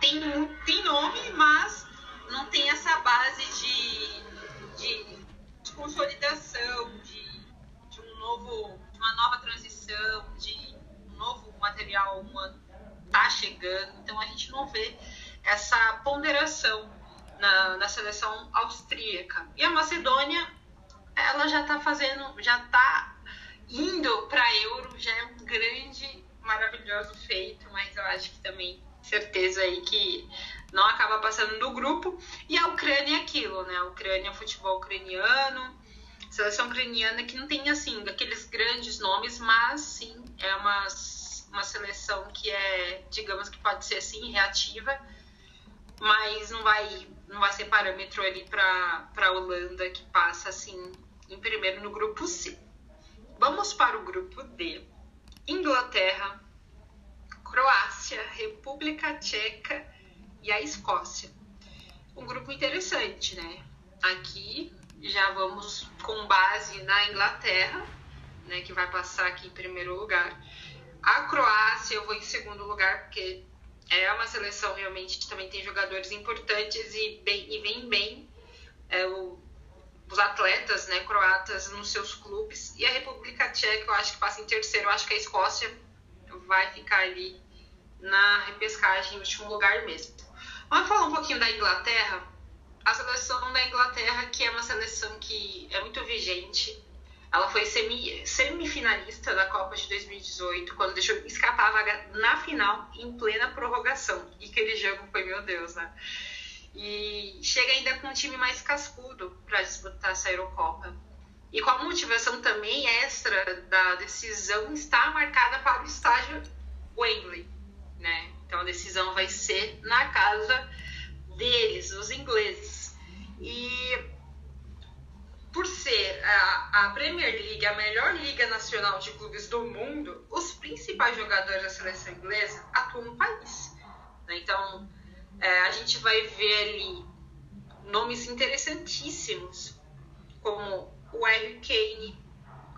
Tem, tem nome, mas não tem essa base de, de, de consolidação, de, de um novo, de uma nova transição, de novo material humano está chegando, então a gente não vê essa ponderação na, na seleção austríaca. E a Macedônia, ela já está fazendo, já está indo para Euro, já é um grande, maravilhoso feito, mas eu acho que também certeza aí que não acaba passando do grupo. E a Ucrânia é aquilo, né? A Ucrânia, o futebol ucraniano, seleção ucraniana que não tem assim aqueles grandes nomes, mas sim é uma uma seleção que é, digamos que pode ser assim, reativa, mas não vai, não vai ser parâmetro ali para a Holanda, que passa assim em primeiro no grupo C. Vamos para o grupo D. Inglaterra, Croácia, República Tcheca e a Escócia. Um grupo interessante, né? Aqui já vamos com base na Inglaterra, né, que vai passar aqui em primeiro lugar. A Croácia eu vou em segundo lugar, porque é uma seleção realmente que também tem jogadores importantes e, bem, e vem bem. É, o os atletas né, croatas nos seus clubes. E a República Tcheca eu acho que passa em terceiro. Eu acho que a Escócia vai ficar ali na repescagem, em último lugar mesmo. Vamos falar um pouquinho da Inglaterra. A seleção da Inglaterra, que é uma seleção que é muito vigente. Ela foi semi, semifinalista da Copa de 2018, quando deixou escapar a vaga na final, em plena prorrogação. E aquele jogo foi, meu Deus, né? E chega ainda com um time mais cascudo para disputar essa Eurocopa. E com a motivação também extra da decisão está marcada para o estágio Wembley, né? Então a decisão vai ser na casa deles, os ingleses. E por ser a, a, Premier League a melhor liga nacional de clubes do mundo, os principais jogadores da seleção inglesa atuam no país. Né? Então é, a gente vai ver ali nomes interessantíssimos, como o Harry Kane,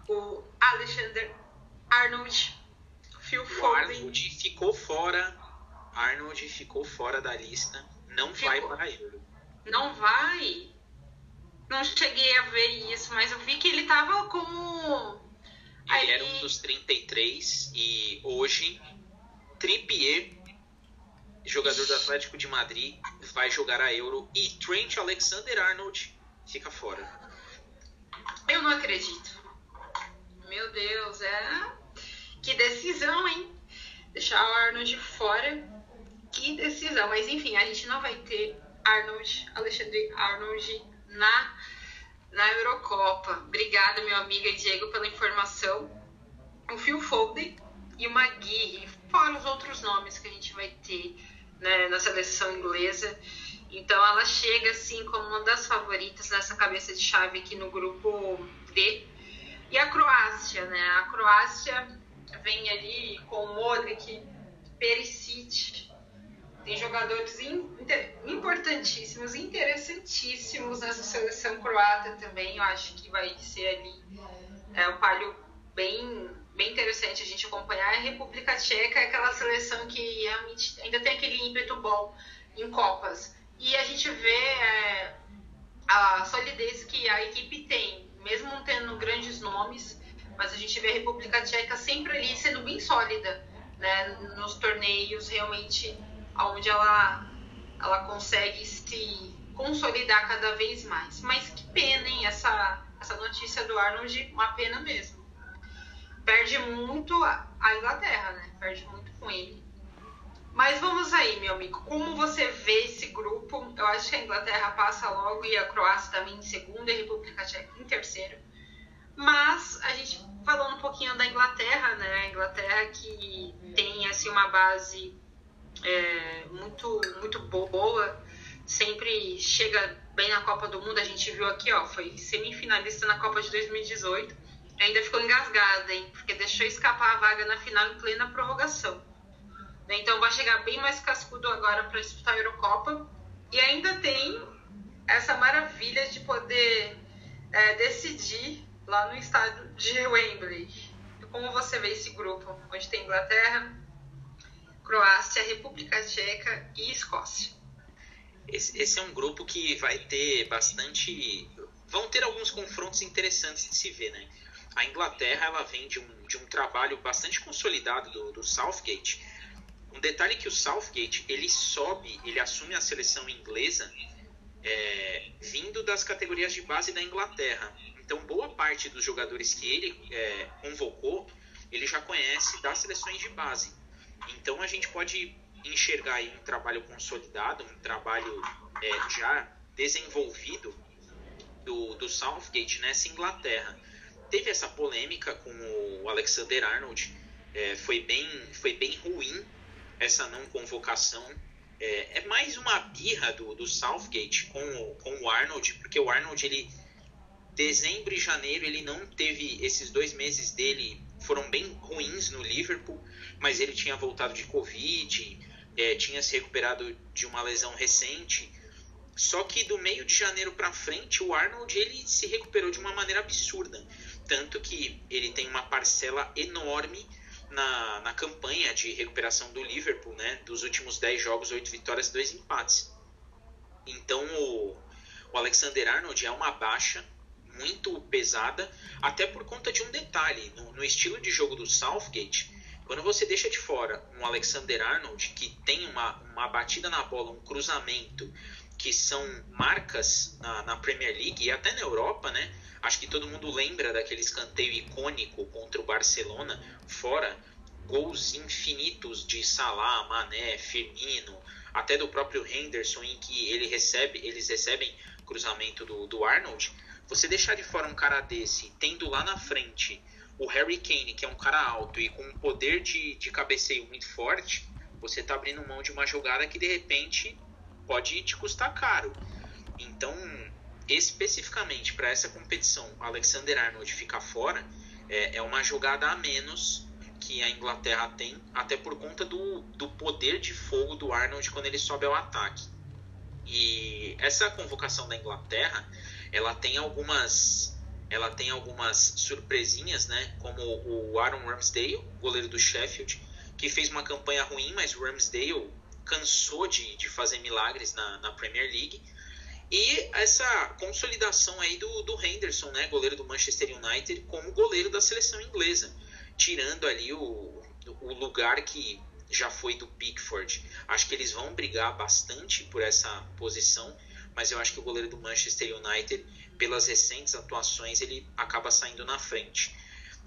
o Alexander Arnold, Phil Foden. Arnold ficou fora. Arnold ficou fora da lista. Não ficou. vai para Euro. Não vai? Não cheguei a ver isso, mas eu vi que ele tava como. Ele ali... era um dos 33 e hoje Trippier jogador do Atlético de Madrid, vai jogar a Euro e Trent Alexander-Arnold fica fora. Eu não acredito. Meu Deus, é. Que decisão, hein? Deixar o Arnold fora. Que decisão. Mas enfim, a gente não vai ter Arnold, Alexandre Arnold na, na Eurocopa. Obrigada, meu amigo Diego, pela informação. O Phil Foden e o Magui, fora os outros nomes que a gente vai ter né, na seleção inglesa. Então ela chega assim como uma das favoritas nessa cabeça de chave aqui no grupo D. E a Croácia, né? A Croácia vem ali com Modric, Perisic, tem jogadores importantíssimos, interessantíssimos nessa seleção croata também. Eu acho que vai ser ali é, um palio bem bem interessante a gente acompanhar. A República Tcheca é aquela seleção que realmente ainda tem aquele ímpeto bom em Copas. E a gente vê é, a solidez que a equipe tem, mesmo não tendo grandes nomes, mas a gente vê a República Tcheca sempre ali sendo bem sólida né, nos torneios, realmente onde ela, ela consegue se consolidar cada vez mais. Mas que pena, hein, essa, essa notícia do Arnold, uma pena mesmo perde muito a Inglaterra, né? Perde muito com ele. Mas vamos aí, meu amigo. Como você vê esse grupo? Eu acho que a Inglaterra passa logo e a Croácia também em segundo e a República Tcheca em terceiro. Mas a gente falando um pouquinho da Inglaterra, né? A Inglaterra que tem assim uma base é, muito muito boa, sempre chega bem na Copa do Mundo. A gente viu aqui, ó, foi semifinalista na Copa de 2018 ainda ficou engasgada, hein? Porque deixou escapar a vaga na final em plena prorrogação. Né? Então vai chegar bem mais cascudo agora para disputar a Eurocopa. E ainda tem essa maravilha de poder é, decidir lá no estádio de Wembley. Como você vê esse grupo, onde tem Inglaterra, Croácia, República Tcheca e Escócia? Esse, esse é um grupo que vai ter bastante. Vão ter alguns confrontos interessantes de se ver, né? A Inglaterra ela vem de um, de um trabalho bastante consolidado do, do Southgate. Um detalhe que o Southgate ele sobe, ele assume a seleção inglesa é, vindo das categorias de base da Inglaterra. Então boa parte dos jogadores que ele é, convocou ele já conhece das seleções de base. Então a gente pode enxergar aí um trabalho consolidado, um trabalho é, já desenvolvido do, do Southgate nessa Inglaterra teve essa polêmica com o Alexander Arnold. É, foi, bem, foi bem ruim essa não convocação. É, é mais uma birra do, do Southgate com o, com o Arnold, porque o Arnold, ele, dezembro e janeiro, ele não teve. Esses dois meses dele foram bem ruins no Liverpool, mas ele tinha voltado de Covid, é, tinha se recuperado de uma lesão recente. Só que do meio de janeiro para frente, o Arnold ele se recuperou de uma maneira absurda. Tanto que ele tem uma parcela enorme na, na campanha de recuperação do Liverpool, né? Dos últimos 10 jogos, 8 vitórias, 2 empates. Então o, o Alexander Arnold é uma baixa muito pesada, até por conta de um detalhe. No, no, estilo de jogo do Southgate, quando você deixa de fora um Alexander Arnold, que tem uma, uma batida na bola, um cruzamento, que são marcas na, na Premier League e até na Europa, né? Acho que todo mundo lembra daquele escanteio icônico contra o Barcelona, fora gols infinitos de Salah, Mané, Firmino, até do próprio Henderson, em que ele recebe, eles recebem cruzamento do, do Arnold. Você deixar de fora um cara desse, tendo lá na frente o Harry Kane, que é um cara alto e com um poder de, de cabeceio muito forte, você está abrindo mão de uma jogada que de repente pode te custar caro. Então, especificamente para essa competição, Alexander Arnold ficar fora é, é, uma jogada a menos que a Inglaterra tem, até por conta do, do poder de fogo do Arnold quando ele sobe ao ataque. E essa convocação da Inglaterra, ela tem algumas ela tem algumas surpresinhas, né? Como o Aaron Ramsdale, goleiro do Sheffield, que fez uma campanha ruim, mas o Ramsdale cansou de, de fazer milagres na, na Premier League. E essa consolidação aí do, do Henderson, né, goleiro do Manchester United, como goleiro da seleção inglesa, tirando ali o, o lugar que já foi do Pickford. Acho que eles vão brigar bastante por essa posição, mas eu acho que o goleiro do Manchester United, pelas recentes atuações, ele acaba saindo na frente.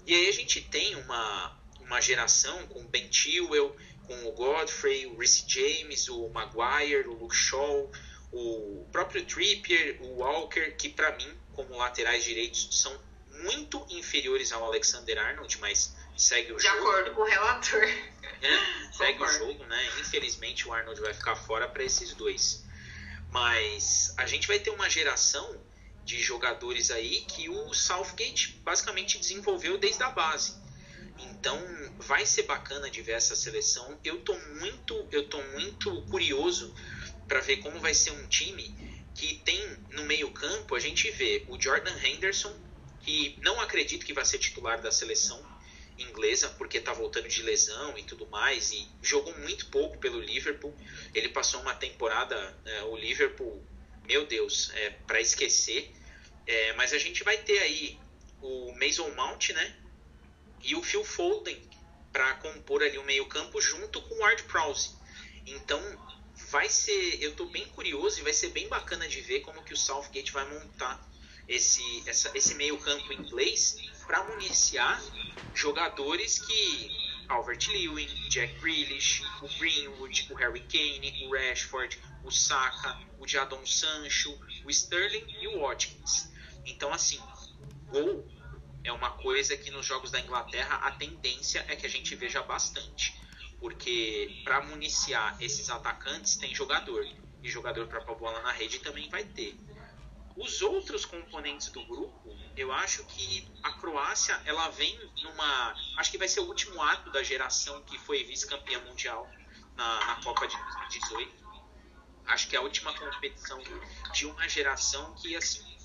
E aí a gente tem uma, uma geração com Ben Chilwell, com o Godfrey, o Reece James, o Maguire, o Luke Shaw, o próprio Trippier, o Walker, que para mim, como laterais direitos, são muito inferiores ao Alexander Arnold, mas segue o De jogo. De acordo com o relator. É, segue o jogo, né? Infelizmente o Arnold vai ficar fora para esses dois. Mas a gente vai ter uma geração de jogadores aí que o Southgate basicamente desenvolveu desde a base. Então vai ser bacana de ver essa seleção. Eu tô muito, eu tô muito curioso para ver como vai ser um time que tem no meio-campo, a gente vê o Jordan Henderson, que não acredito que vai ser titular da seleção inglesa, porque está voltando de lesão e tudo mais, e jogou muito pouco pelo Liverpool. Ele passou uma temporada, é, o Liverpool, meu Deus, é, para esquecer. É, mas a gente vai ter aí o Mason Mount, né? e o Phil Foden para compor ali o meio-campo junto com o Ward Prowse. Então vai ser, eu estou bem curioso e vai ser bem bacana de ver como que o Southgate vai montar esse, essa, esse meio-campo inglês para municiar jogadores que Albert Lewin, Jack Grealish, o Greenwood, o Harry Kane, o Rashford, o Saka, o Jadon Sancho, o Sterling e o Watkins. Então assim, gol é uma coisa que nos jogos da Inglaterra a tendência é que a gente veja bastante. Porque para municiar esses atacantes tem jogador. E jogador para pôr bola na rede também vai ter. Os outros componentes do grupo, eu acho que a Croácia ela vem numa. Acho que vai ser o último ato da geração que foi vice-campeã mundial na, na Copa de 2018. Acho que é a última competição de uma geração que assim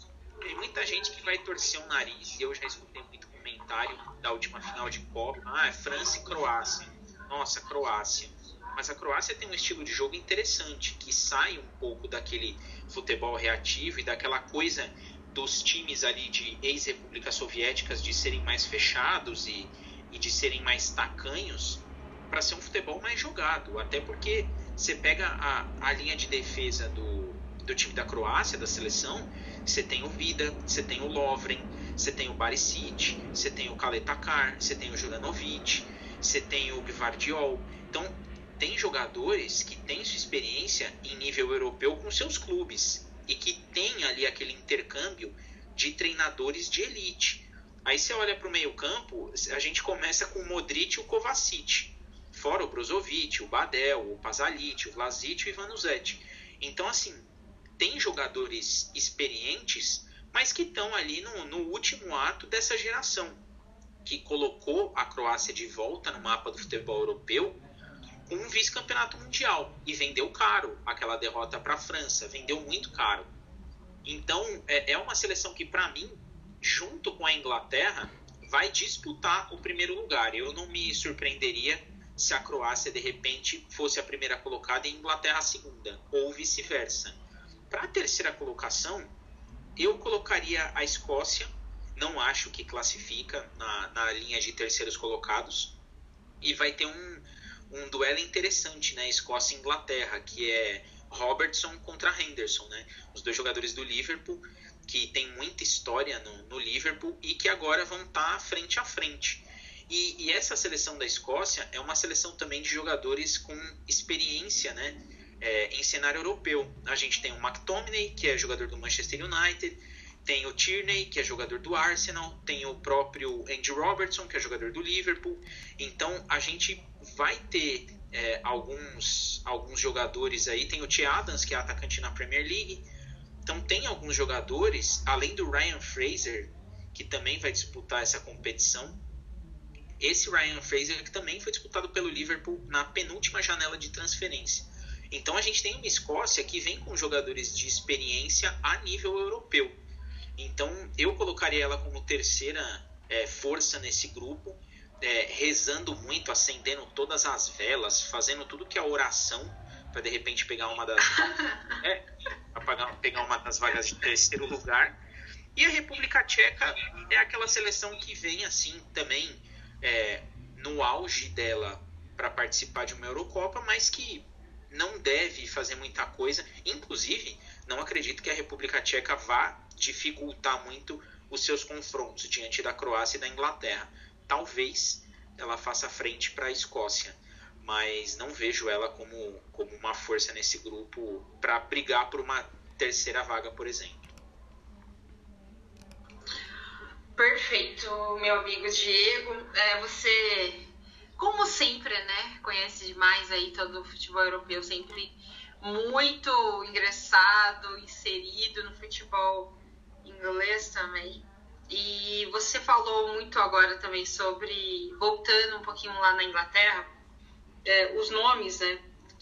tem muita gente que vai torcer o nariz, e eu já escutei muito comentário da última final de Copa. Ah, é França e Croácia. Nossa, Croácia. Mas a Croácia tem um estilo de jogo interessante, que sai um pouco daquele futebol reativo e daquela coisa dos times ali de ex-repúblicas soviéticas de serem mais fechados e, e de serem mais tacanhos para ser um futebol mais jogado. Até porque você pega a, a linha de defesa do, do time da Croácia, da seleção, você tem o Vida, você tem o Lovren, você tem o Barisic, você tem o Kaletakar, você tem o Juranovic, você tem o Gvardiol. Então, tem jogadores que têm sua experiência em nível europeu com seus clubes e que tem ali aquele intercâmbio de treinadores de elite. Aí você olha para o meio-campo, a gente começa com o Modric e o Kovacic, fora o Brozovic, o Badel, o Pasalic, o Vlasic e o Ivanuzete. Então, assim, tem jogadores experientes, mas que estão ali no, no último ato dessa geração, que colocou a Croácia de volta no mapa do futebol europeu com um vice-campeonato mundial e vendeu caro aquela derrota para a França, vendeu muito caro. Então é, é uma seleção que, para mim, junto com a Inglaterra, vai disputar o primeiro lugar. Eu não me surpreenderia se a Croácia de repente fosse a primeira colocada e a Inglaterra a segunda, ou vice-versa. Para a terceira colocação, eu colocaria a Escócia, não acho que classifica na, na linha de terceiros colocados, e vai ter um, um duelo interessante, né? Escócia e Inglaterra, que é Robertson contra Henderson, né? Os dois jogadores do Liverpool que tem muita história no, no Liverpool e que agora vão estar tá frente a frente. E, e, essa seleção da Escócia é uma seleção também de jogadores com experiência né, é, em cenário europeu. A gente tem o McTominay, que é jogador do Manchester United, tem o Tierney, que é jogador do Arsenal, tem o próprio Andy Robertson, que é jogador do Liverpool. Então a gente vai ter é, alguns, alguns jogadores aí. Tem o T. Adams, que é atacante na Premier League. Então tem alguns jogadores, além do Ryan Fraser, que também vai disputar essa competição. Esse Ryan Fraser que também foi disputado pelo Liverpool na penúltima janela de transferência. Então a gente tem uma Escócia que vem com jogadores de experiência a nível europeu. Então eu colocaria ela como terceira é, força nesse grupo, é, rezando muito, acendendo todas as velas, fazendo tudo que é oração para de repente pegar uma das é, pegar uma das vagas de terceiro lugar. E a República Tcheca é aquela seleção que vem assim também é, no auge dela para participar de uma Eurocopa, mas que não deve fazer muita coisa. Inclusive, não acredito que a República Tcheca vá dificultar muito os seus confrontos diante da Croácia e da Inglaterra. Talvez ela faça frente para a Escócia mas não vejo ela como, como uma força nesse grupo para brigar por uma terceira vaga, por exemplo. Perfeito, meu amigo Diego. É, você, como sempre, né, conhece demais aí todo o futebol europeu, sempre muito ingressado, inserido no futebol inglês também. E você falou muito agora também sobre, voltando um pouquinho lá na Inglaterra, é, os nomes, né?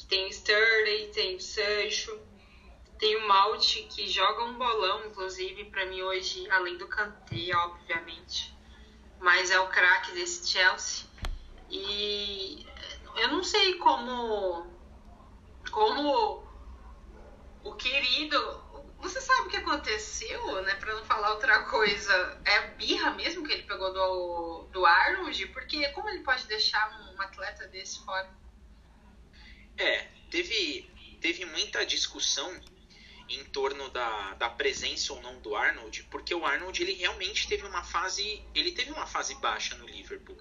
Tem o Sterling, tem o Sancho, tem o Malte, que joga um bolão, inclusive, para mim hoje, além do Kanté, obviamente. Mas é o craque desse Chelsea. E eu não sei como. Como o querido. Você sabe o que aconteceu, né? Pra não falar outra coisa. É birra mesmo que ele pegou do, do Arnold? Porque como ele pode deixar um um atleta desse fora? É, teve, teve muita discussão em torno da, da presença ou não do Arnold, porque o Arnold ele realmente teve uma fase, ele teve uma fase baixa no Liverpool.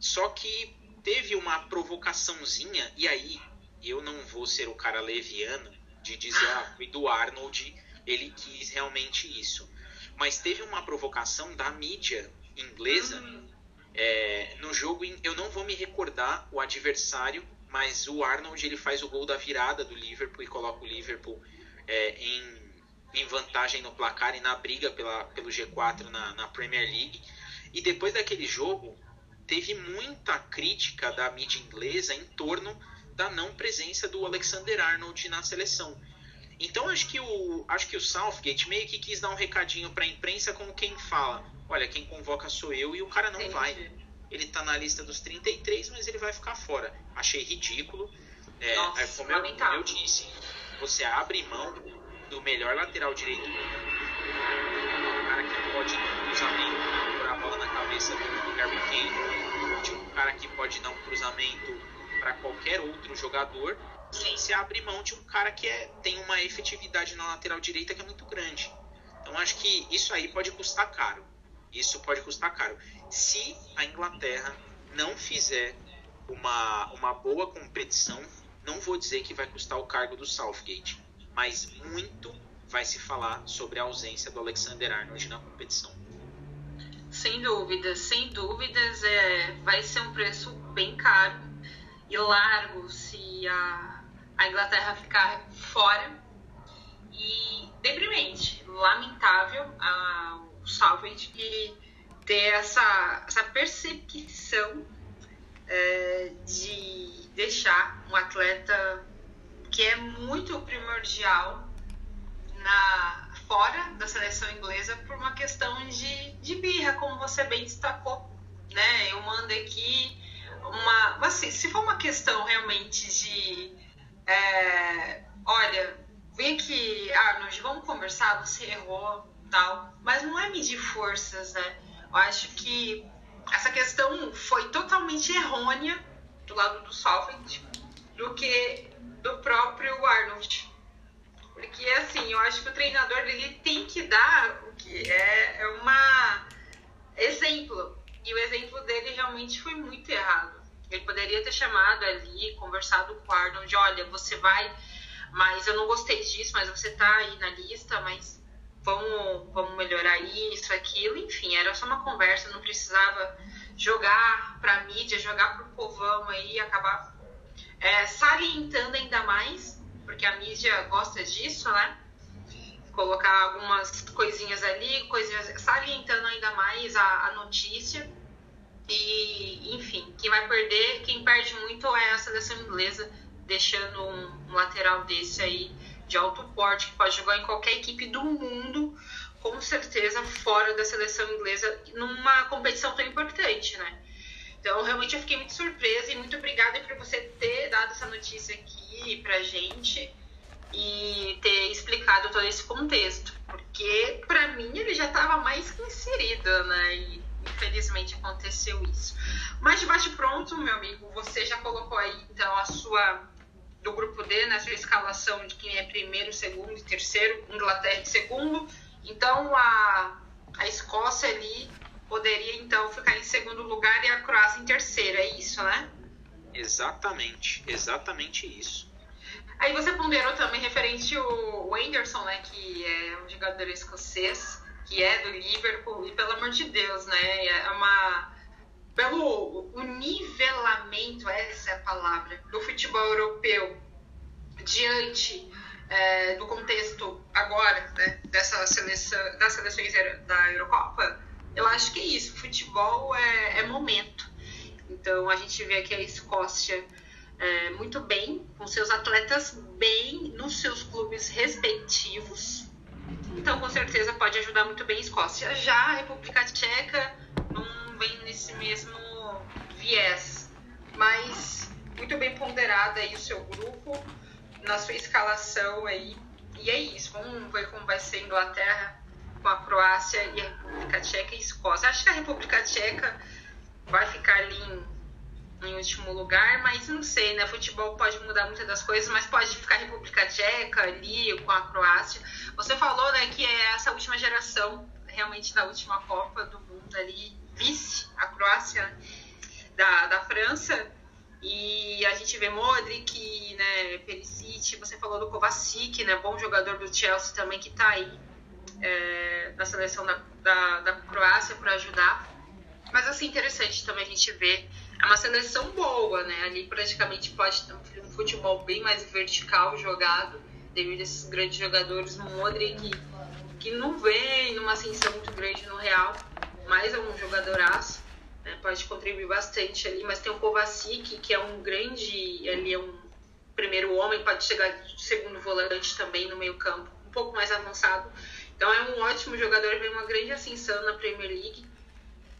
Só que teve uma provocaçãozinha e aí eu não vou ser o cara leviano de dizer ah, do Arnold, ele quis realmente isso. Mas teve uma provocação da mídia inglesa. É, no jogo, eu não vou me recordar o adversário, mas o Arnold ele faz o gol da virada do Liverpool e coloca o Liverpool é, em, em, vantagem no placar e na briga pela, pelo G4 na, na Premier League. E depois daquele jogo, teve muita crítica da mídia inglesa em torno da não presença do Alexander Arnold na seleção. Então acho que o acho que o Southgate meio que quis dar um recadinho para a imprensa como quem fala, olha, quem convoca sou eu e o cara não Entendi. vai. Ele tá na lista dos 33, mas ele vai ficar fora. Achei ridículo. É, Nossa, é, como, eu, como eu disse, você abre mão do melhor lateral direito do mundo. Um cara que pode dar um cruzamento, a bola na cabeça do Harry Kane, um cara que pode dar um cruzamento para qualquer outro jogador, sem se abrir mão de um cara que é, tem uma efetividade na lateral direita que é muito grande. Então acho que isso aí pode custar caro. Isso pode custar caro. Se a Inglaterra não fizer uma, uma boa competição, não vou dizer que vai custar o cargo do Southgate, mas muito vai se falar sobre a ausência do Alexander Arnold na competição. Sem dúvidas, sem dúvidas, é, vai ser um preço bem caro e largo se a, a Inglaterra ficar fora. E deprimente, lamentável. A, o Salvage e ter essa, essa percepção é, de deixar um atleta que é muito primordial na fora da seleção inglesa por uma questão de, de birra, como você bem destacou. Né? Eu mando aqui uma. Assim, se for uma questão realmente de. É, olha, vem aqui, Arnold, vamos conversar, você errou, tal. Mas não é medir forças, né? Eu acho que essa questão foi totalmente errônea do lado do Software do que do próprio Arnold. Porque, assim, eu acho que o treinador ele tem que dar o que é, é uma exemplo. E o exemplo dele realmente foi muito errado. Ele poderia ter chamado ali, conversado com o Arnold, olha, você vai, mas eu não gostei disso, mas você tá aí na lista, mas vamos, vamos melhorar isso, aquilo, enfim, era só uma conversa, não precisava jogar pra mídia, jogar pro povão aí, acabar é, salientando ainda mais, porque a mídia gosta disso, né? Colocar algumas coisinhas ali, coisinhas, salientando ainda mais a, a notícia. E, enfim, quem vai perder, quem perde muito é a seleção inglesa, deixando um, um lateral desse aí de alto porte, que pode jogar em qualquer equipe do mundo, com certeza fora da seleção inglesa, numa competição tão importante, né? Então, realmente eu fiquei muito surpresa e muito obrigada por você ter dado essa notícia aqui pra gente e ter explicado todo esse contexto, porque para mim ele já estava mais que inserido, né? E infelizmente aconteceu isso. Mas de bate pronto, meu amigo, você já colocou aí então a sua do grupo D, na né, sua escalação de quem é primeiro, segundo e terceiro, Inglaterra em segundo. Então a, a Escócia ali poderia então ficar em segundo lugar e a Croácia em terceiro, é isso, né? Exatamente, exatamente isso. Aí você ponderou também referente o Anderson, né, que é um jogador escocês, que é do Liverpool, e pelo amor de Deus, né, é uma pelo o nivelamento, essa é a palavra, do futebol europeu diante é, do contexto agora né, dessa seleção, das seleções da Eurocopa, eu acho que é isso. Futebol é, é momento. Então a gente vê aqui a Escócia é, muito bem, com seus atletas bem nos seus clubes respectivos. Então com certeza pode ajudar muito bem a Escócia. Já a República Tcheca não vem nesse mesmo viés, mas muito bem ponderada aí o seu grupo, na sua escalação aí. E é isso, vamos ver como vai ser a Inglaterra com a Croácia e a República Tcheca e Escócia. Acho que a República Tcheca vai ficar ali em, em, último lugar, mas não sei, né? Futebol pode mudar muitas das coisas, mas pode ficar República Tcheca ali com a Croácia. Você falou, né, que é essa última geração, realmente da última Copa do Mundo ali, vice a Croácia da, da França. E a gente vê Modric, né, Perisic, você falou do Kovacic, né, bom jogador do Chelsea também que tá aí é, da seleção da, da, da Croácia para ajudar. Mas assim, interessante também a gente ver. É uma seleção boa, né? Ali praticamente pode ter um futebol bem mais vertical jogado, devido a esses grandes jogadores. Modric, que, que não vem numa ascensão muito grande no Real, mas é um jogadoraço. Né? Pode contribuir bastante ali. Mas tem o Kovacic, que é um grande. Ali é um primeiro homem, pode chegar de segundo volante também no meio campo, um pouco mais avançado então é um ótimo jogador, vem uma grande ascensão na Premier League.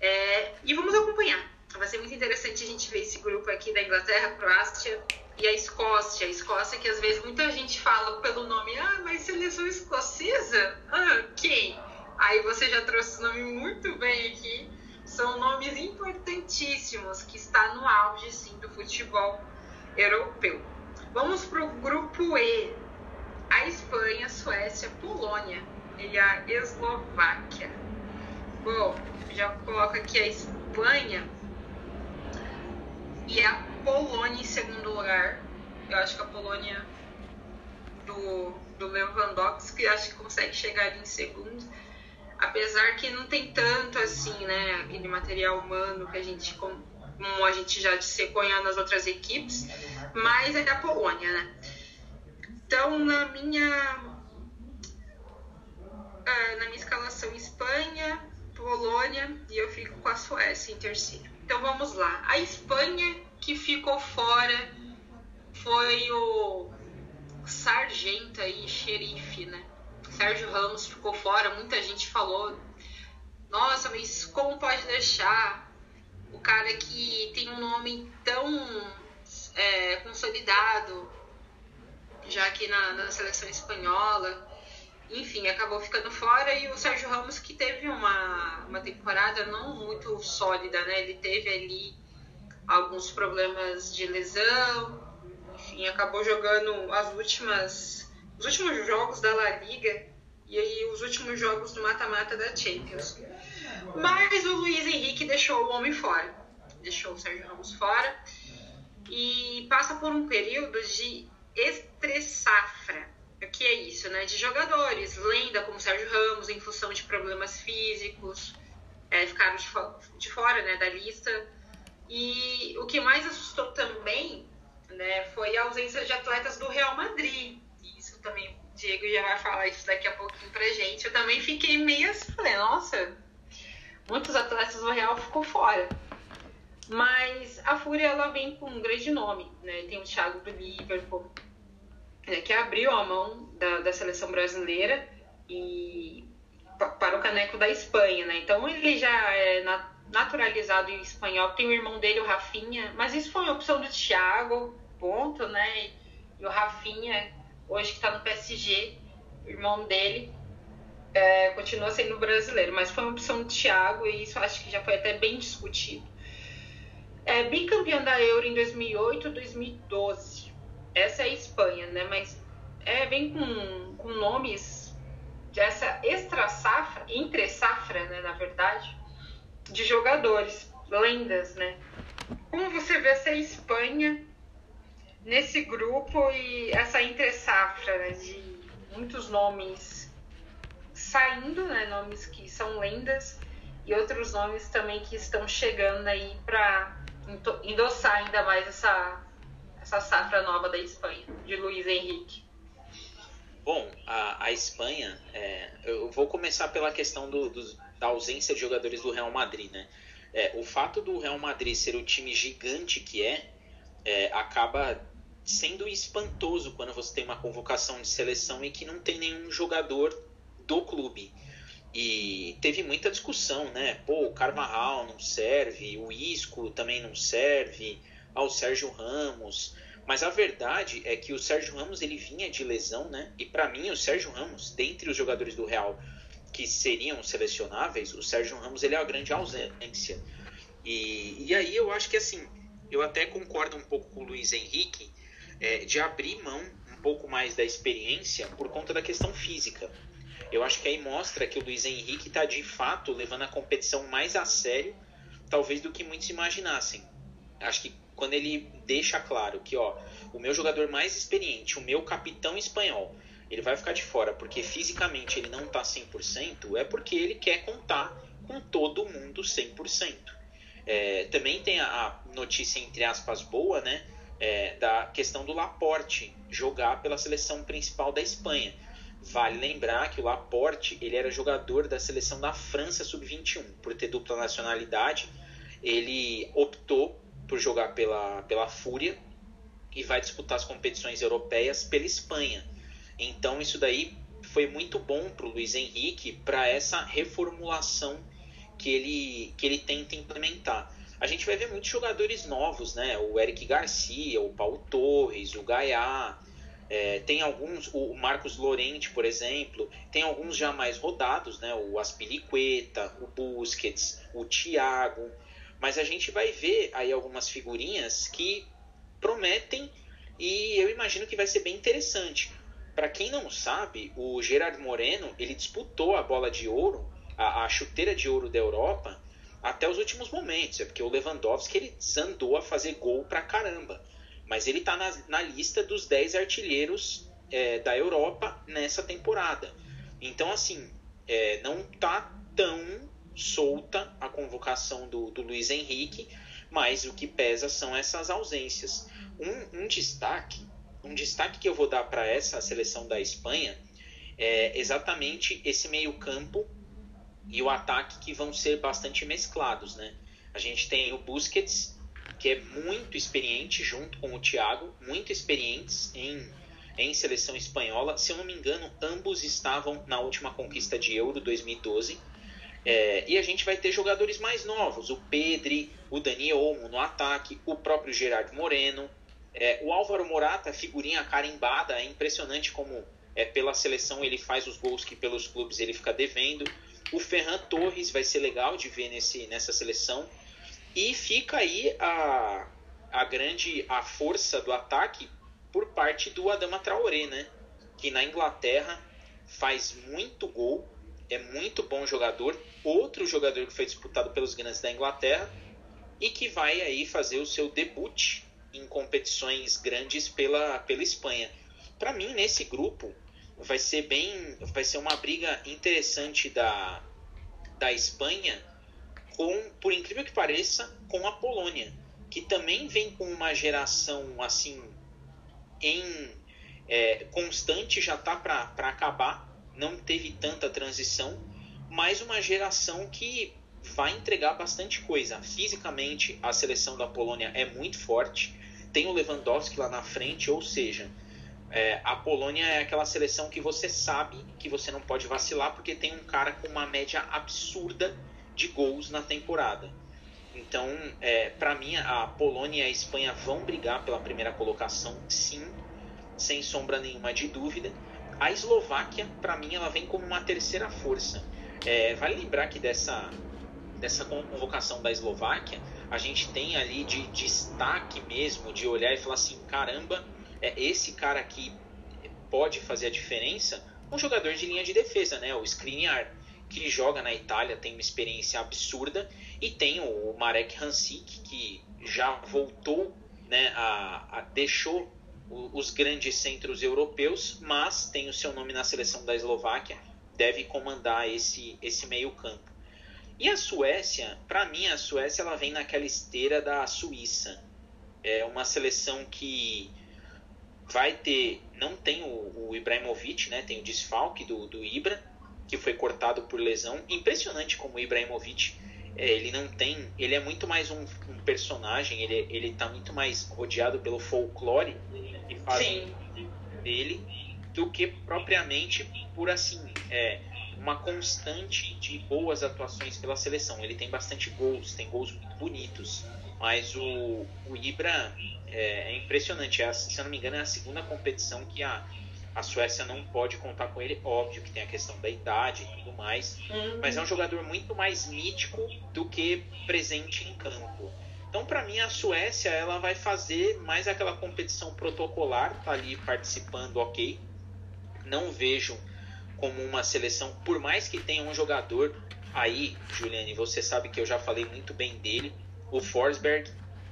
É, e vamos acompanhar. Vai ser muito interessante a gente ver esse grupo aqui da Inglaterra, Croácia e a Escócia. A Escócia que às vezes muita gente fala pelo nome, ah, mas seleção escocesa? Ah, quem? Aí você já trouxe o nome muito bem aqui. São nomes importantíssimos que está no auge, sim, do futebol europeu. Vamos para o grupo E. A Espanha, Suécia, Polônia e a Eslováquia. Bom, já coloco aqui a Espanha e a Polônia em segundo lugar. Eu acho que a Polônia do, do Lewandowski acho que consegue chegar ali em segundo. Apesar que não tem tanto assim, né? Aquele material humano que a gente, como a gente já disseconha nas outras equipes, mas é a Polônia, né? Então, na minha uh, na minha escalação Espanha, Polônia e eu fico com a Suécia em terceiro. Então vamos lá. A Espanha que ficou fora foi o sargento aí, xerife, né? Sérgio Ramos ficou fora, muita gente falou, nossa, mas como pode deixar o cara que tem um nome tão é, consolidado já aqui na, na seleção espanhola. Enfim, acabou ficando fora e o Sérgio Ramos que teve uma, uma temporada não muito sólida, né? Ele teve ali alguns problemas de lesão, enfim, acabou jogando as últimas os últimos jogos da La Liga e aí os últimos jogos do mata-mata da Champions. Mas o Luiz Henrique deixou o homem fora, deixou o Sérgio Ramos fora e passa por um período de estressafra. Que é isso, né? De jogadores, lenda como Sérgio Ramos, em função de problemas físicos, é, ficaram de, fo de fora né, da lista. E o que mais assustou também né, foi a ausência de atletas do Real Madrid. Isso também, o Diego já vai falar isso daqui a pouquinho pra gente. Eu também fiquei meio assim, falei, nossa, muitos atletas do Real ficou fora. Mas a Fúria ela vem com um grande nome, né? Tem o Thiago do Liverpool, né, que abriu a mão da, da seleção brasileira e para o caneco da Espanha, né? Então ele já é naturalizado em espanhol. Tem o irmão dele, o Rafinha, mas isso foi uma opção do Thiago, ponto, né? E o Rafinha, hoje que está no PSG, o irmão dele, é, continua sendo brasileiro, mas foi uma opção do Thiago e isso acho que já foi até bem discutido. É bicampeão da Euro em 2008 e 2012. Essa é Espanha, né? Mas é, vem com, com nomes dessa extra safra, entre safra, né, na verdade, de jogadores, lendas, né? Como você vê essa Espanha nesse grupo e essa entre safra né, de muitos nomes saindo, né, nomes que são lendas e outros nomes também que estão chegando aí para endossar ainda mais essa, essa safra nova da Espanha, de Luiz Henrique? Bom, a, a Espanha, é, eu vou começar pela questão do, do, da ausência de jogadores do Real Madrid, né? É, o fato do Real Madrid ser o time gigante que é, é, acaba sendo espantoso quando você tem uma convocação de seleção e que não tem nenhum jogador do clube. E teve muita discussão, né? Pô, o Carvajal não serve, o Isco também não serve, ah, o Sérgio Ramos. Mas a verdade é que o Sérgio Ramos ele vinha de lesão, né? E para mim o Sérgio Ramos, dentre os jogadores do Real que seriam selecionáveis, o Sérgio Ramos ele é a grande ausência. E, e aí eu acho que assim, eu até concordo um pouco com o Luiz Henrique é, de abrir mão um pouco mais da experiência por conta da questão física. Eu acho que aí mostra que o Luiz Henrique está de fato levando a competição mais a sério, talvez do que muitos imaginassem. Acho que quando ele deixa claro que ó, o meu jogador mais experiente, o meu capitão espanhol, ele vai ficar de fora porque fisicamente ele não está 100%, é porque ele quer contar com todo mundo 100%. É, também tem a notícia, entre aspas, boa, né? É, da questão do Laporte jogar pela seleção principal da Espanha. Vale lembrar que o Laporte ele era jogador da seleção da França sub-21. Por ter dupla nacionalidade, ele optou por jogar pela, pela Fúria e vai disputar as competições europeias pela Espanha. Então isso daí foi muito bom para o Luiz Henrique para essa reformulação que ele, que ele tenta implementar. A gente vai ver muitos jogadores novos, né? O Eric Garcia, o Paulo Torres, o Gaiá, é, tem alguns, o Marcos Lorente, por exemplo, tem alguns já mais rodados, né? O Aspilicueta, o Busquets, o Thiago, mas a gente vai ver aí algumas figurinhas que prometem e eu imagino que vai ser bem interessante. Para quem não sabe, o Gerard Moreno ele disputou a bola de ouro, a, a chuteira de ouro da Europa até os últimos momentos, é porque o Lewandowski ele andou a fazer gol pra caramba mas ele está na, na, lista dos 10 artilheiros é, da Europa nessa temporada. Então, assim, é, não está tão solta a convocação do, do, Luiz Henrique, mas o que pesa são essas ausências. Um, um destaque, um destaque que eu vou dar para essa seleção da Espanha é exatamente esse meio campo e o ataque que vão ser bastante mesclados, né? A gente tem o Busquets que é muito experiente junto com o Thiago, muito experientes em, em seleção espanhola. Se eu não me engano, ambos estavam na última conquista de Euro 2012. É, e a gente vai ter jogadores mais novos, o Pedri, o Dani Olmo no ataque, o próprio Gerard Moreno, É, o Álvaro Morata, figurinha carimbada, é impressionante como é, pela seleção ele faz os gols que pelos clubes ele fica devendo. O Ferran Torres vai ser legal de ver nesse, nessa seleção. E fica aí a, a grande a força do ataque por parte do Adama Traoré, né? Que na Inglaterra faz muito gol, é muito bom jogador, outro jogador que foi disputado pelos grandes da Inglaterra e que vai aí fazer o seu debut em competições grandes pela, pela Espanha. Para mim, nesse grupo, vai ser bem, vai ser uma briga interessante da, da Espanha com, por incrível que pareça, com a Polônia, que também vem com uma geração assim em é, constante, já tá para acabar, não teve tanta transição, mas uma geração que vai entregar bastante coisa. Fisicamente, a seleção da Polônia é muito forte. Tem o Lewandowski lá na frente, ou seja, é, a Polônia é aquela seleção que você sabe que você não pode vacilar porque tem um cara com uma média absurda de gols na temporada. Então, é, para mim, a Polônia e a Espanha vão brigar pela primeira colocação, sim, sem sombra nenhuma de dúvida. A Eslováquia, para mim, ela vem como uma terceira força. É, vale lembrar que dessa, dessa convocação da Eslováquia, a gente tem ali de destaque mesmo, de olhar e falar assim: caramba, é esse cara aqui pode fazer a diferença, um jogador de linha de defesa, né? O Skriniar, que joga na Itália, tem uma experiência absurda, e tem o Marek Hansik, que já voltou, né, a, a deixou os grandes centros europeus, mas tem o seu nome na seleção da Eslováquia, deve comandar esse, esse meio-campo. E a Suécia, para mim, a Suécia ela vem naquela esteira da Suíça. É uma seleção que vai ter, não tem o, o Ibrahimovic, né? Tem o desfalque do, do Ibra, que foi cortado por lesão. Impressionante como o Ibrahimovic, é, ele não tem, ele é muito mais um, um, personagem, ele ele tá muito mais rodeado pelo folclore que fazem dele do que propriamente por assim, é, uma constante de boas atuações pela seleção. Ele tem bastante gols, tem gols muito bonitos, mas o, o Ibra é, é impressionante. É, se eu não me engano, é a segunda competição que a, a Suécia não pode contar com ele. Óbvio que tem a questão da idade e tudo mais, uhum. mas é um jogador muito mais mítico do que presente em campo. Então, para mim, a Suécia ela vai fazer mais aquela competição protocolar, tá ali participando, ok. Não vejo como uma seleção, por mais que tenha um jogador aí, Juliane, você sabe que eu já falei muito bem dele, o Forsberg,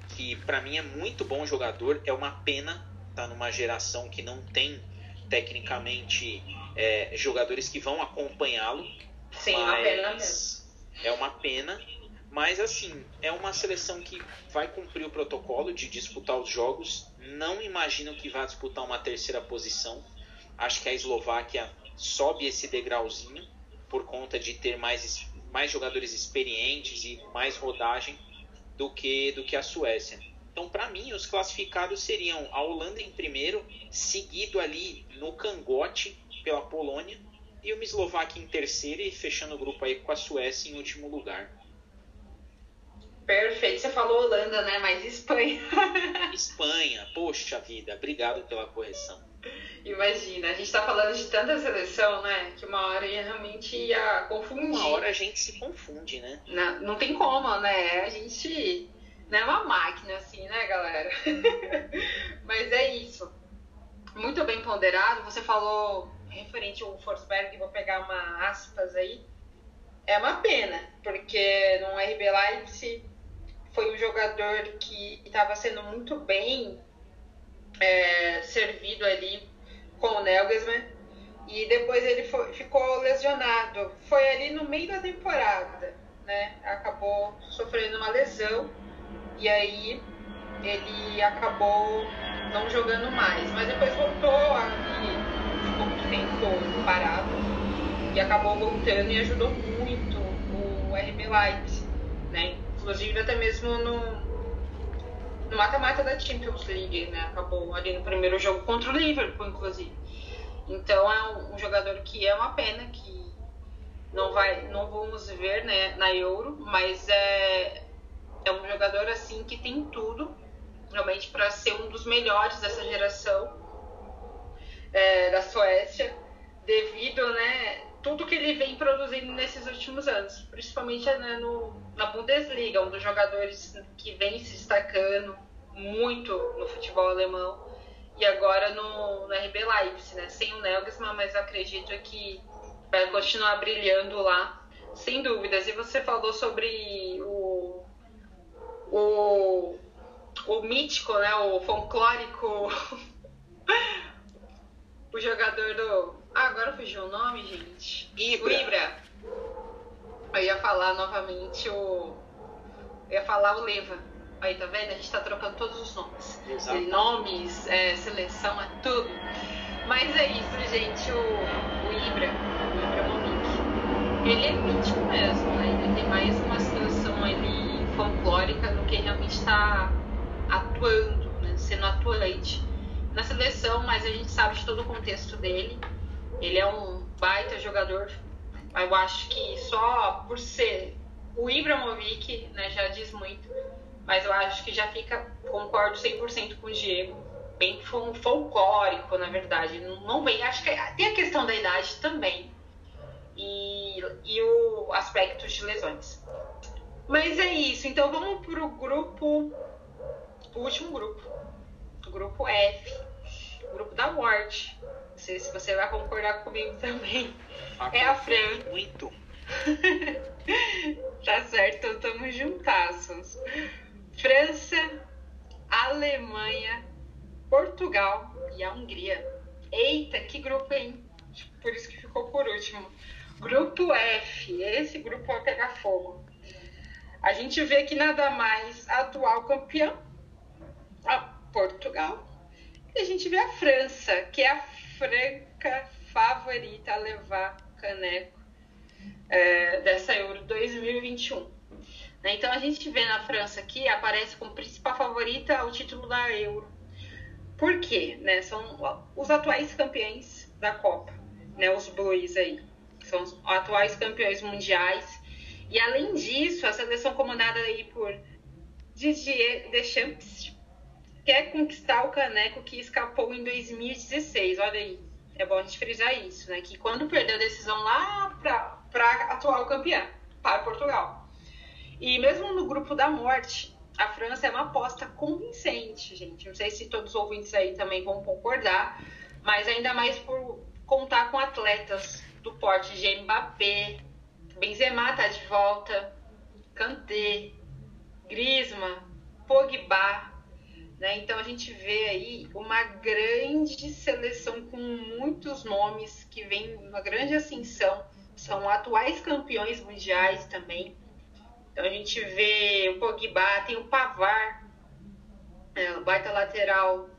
que para mim é muito bom jogador, é uma pena tá numa geração que não tem tecnicamente é, jogadores que vão acompanhá-lo. Sim, uma pena mesmo. É uma pena, mas assim, é uma seleção que vai cumprir o protocolo de disputar os jogos. Não imagino que vá disputar uma terceira posição. Acho que a Eslováquia sobe esse degrauzinho por conta de ter mais, mais jogadores experientes e mais rodagem do que, do que a Suécia. Então, para mim, os classificados seriam a Holanda em primeiro, seguido ali no cangote pela Polônia, e uma Eslováquia em terceiro e fechando o grupo aí com a Suécia em último lugar. Perfeito, você falou Holanda, né? Mas Espanha. Espanha, poxa vida, obrigado pela correção. Imagina, a gente está falando de tanta seleção, né? Que uma hora ia realmente ia confundir. Uma hora a gente se confunde, né? Não, não tem como, né? A gente é uma máquina assim, né, galera? Mas é isso. Muito bem ponderado. Você falou referente ao Forsberg, vou pegar uma aspas aí. É uma pena, porque no RB Leipzig foi um jogador que estava sendo muito bem é, servido ali com o Nagelsmann e depois ele foi, ficou lesionado. Foi ali no meio da temporada, né? Acabou sofrendo uma lesão e aí ele acabou não jogando mais, mas depois voltou ali, ficou muito tempo parado e acabou voltando e ajudou muito o RB Leipzig, né? Inclusive até mesmo no no mata-mata da Champions League, né? Acabou ali no primeiro jogo contra o Liverpool, inclusive. Então é um, um jogador que é uma pena que não vai, não vamos ver, né, na Euro, mas é é um jogador assim que tem tudo realmente para ser um dos melhores dessa geração é, da Suécia, devido, né, tudo que ele vem produzindo nesses últimos anos, principalmente né, no, na Bundesliga, um dos jogadores que vem se destacando muito no futebol alemão e agora no, no RB Leipzig, né? Sem o Nagelsmann, mas acredito que vai continuar brilhando lá, sem dúvidas. E você falou sobre o, o, o mítico, né? O folclórico, o jogador do... Ah, agora fugiu o nome, gente. Ibra. O Ibra. Eu ia falar novamente o... Eu ia falar o Leva Aí, tá vendo? A gente tá trocando todos os nomes. Exato. Nomes, é, seleção, é tudo. Mas é isso, gente. O, o Ibra, o Ibra Monique, ele é mítico mesmo, folclórica do que realmente está atuando, né? Sendo atuante na seleção, mas a gente sabe de todo o contexto dele. Ele é um baita jogador. Eu acho que só por ser o Ibrahimovic, né, já diz muito mas eu acho que já fica, concordo 100% com o Diego, bem folclórico, na verdade. Não vem, acho que tem a questão da idade também e, e o aspecto de lesões. Mas é isso, então vamos pro grupo, o último grupo, o grupo F, o grupo da morte. Não sei se você vai concordar comigo também. é a Fran. Muito. tá certo, estamos juntaços. França, Alemanha, Portugal e a Hungria. Eita, que grupo, hein? Por isso que ficou por último. Grupo F, esse grupo vai pegar fogo. A gente vê que nada mais atual campeã, a Portugal. E a gente vê a França, que é a franca favorita a levar caneco é, dessa Euro 2021. Né? Então a gente vê na França aqui, aparece como principal favorita o título da Euro. Por quê? Né? São os atuais campeões da Copa, né? os Blues aí. São os atuais campeões mundiais. E além disso, a seleção comandada aí por Didier Deschamps quer conquistar o caneco que escapou em 2016. Olha aí, é bom a gente frisar isso, né? Que quando perdeu a decisão lá para atual campeã, para Portugal. E mesmo no grupo da morte, a França é uma aposta convincente, gente. Não sei se todos os ouvintes aí também vão concordar, mas ainda mais por contar com atletas do porte de Mbappé, Benzema tá de volta, Kanté, Griezmann, Pogba, né? Então a gente vê aí uma grande seleção com muitos nomes que vem uma grande ascensão, são atuais campeões mundiais também. Então a gente vê o Pogba, tem o Pavar, é, o baita lateral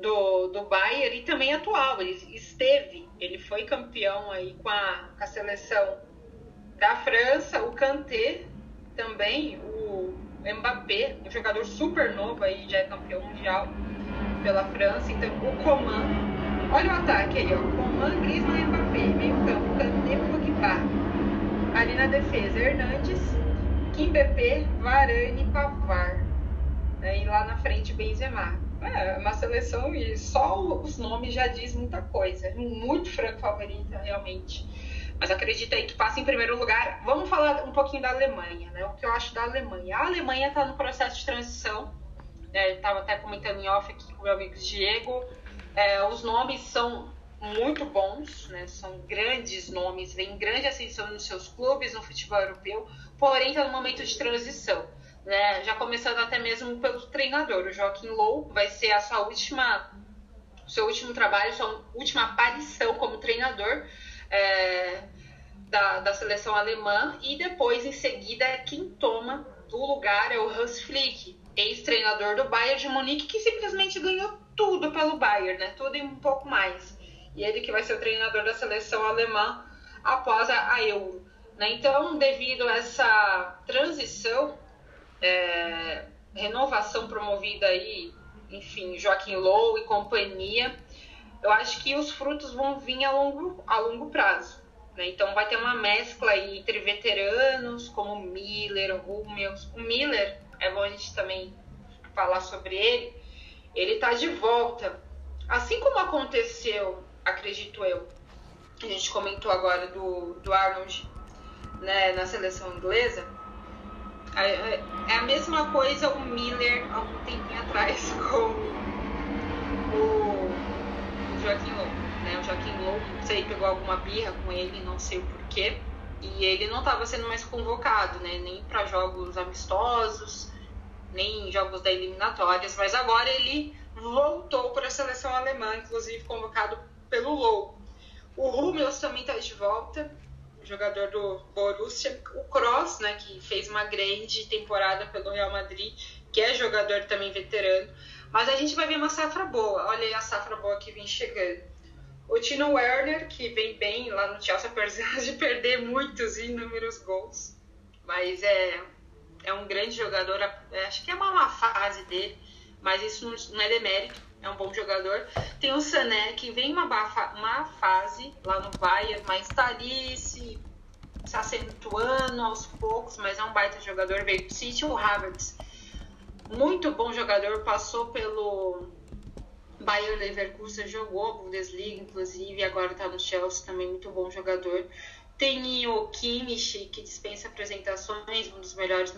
do, do Bayern e também atual. Ele esteve, ele foi campeão aí com a, com a seleção da França, o Kanté também, o Mbappé, um jogador super novo aí, já é campeão mundial pela França. Então o Coman, olha o ataque aí, ó, Coman, Griezmann Mbappé, meio campo, Kanté, Pogba. Ali na defesa, Hernandes, Kimpembe, Varane e Pavar. Né? E lá na frente Benzema. É uma seleção e só os nomes já diz muita coisa. Muito franco favorita, realmente. Mas acredito aí que passa em primeiro lugar. Vamos falar um pouquinho da Alemanha, né? O que eu acho da Alemanha. A Alemanha está no processo de transição. Né? Estava até comentando em off aqui com meu amigo Diego. É, os nomes são muito bons, né? São grandes nomes, vem grande ascensão nos seus clubes no futebol europeu, porém está no momento de transição, né? Já começando até mesmo pelo treinador, o Joaquim Low vai ser a sua última, seu último trabalho, sua última aparição como treinador é, da, da seleção alemã e depois em seguida quem toma o lugar é o Hans Flick, ex-treinador do Bayern de Munique, que simplesmente ganhou tudo pelo Bayern, né? Tudo e um pouco mais e ele que vai ser o treinador da seleção alemã após a, Euro. Né? Então, devido a essa transição, é, renovação promovida aí, enfim, Joaquim Low e companhia, eu acho que os frutos vão vir a longo, a longo prazo. Né? Então, vai ter uma mescla aí entre veteranos, como Miller, Hummels. O Miller, é bom a gente também falar sobre ele, ele está de volta. Assim como aconteceu, acredito eu, a gente comentou agora do, do Arnold né, na seleção inglesa, é, é a mesma coisa o Miller algum tempinho atrás com o? Não sei, pegou alguma birra com ele, não sei o porquê. E ele não estava sendo mais convocado, né? Nem para jogos amistosos, nem jogos da eliminatórias, mas agora ele voltou para a seleção alemã, inclusive convocado pelo Low. O Hummels também está de volta, jogador do Borussia. O Kroos, né, que fez uma grande temporada pelo Real Madrid, que é jogador também veterano. Mas a gente vai ver uma safra boa. Olha aí a safra boa que vem chegando. O Tino Werner, que vem bem lá no Chelsea, apesar de perder muitos e inúmeros gols. Mas é, é um grande jogador. Acho que é uma má fase dele, mas isso não é demérito é um bom jogador. Tem o Sané, que vem uma, uma fase lá no Bayern, mas está ali se, se acentuando aos poucos, mas é um baita jogador. Veio do City, o Havertz, muito bom jogador, passou pelo Bayern Leverkusen, jogou Bundesliga, inclusive, agora está no Chelsea, também muito bom jogador. Tem o Kimmich, que dispensa apresentações, um dos melhores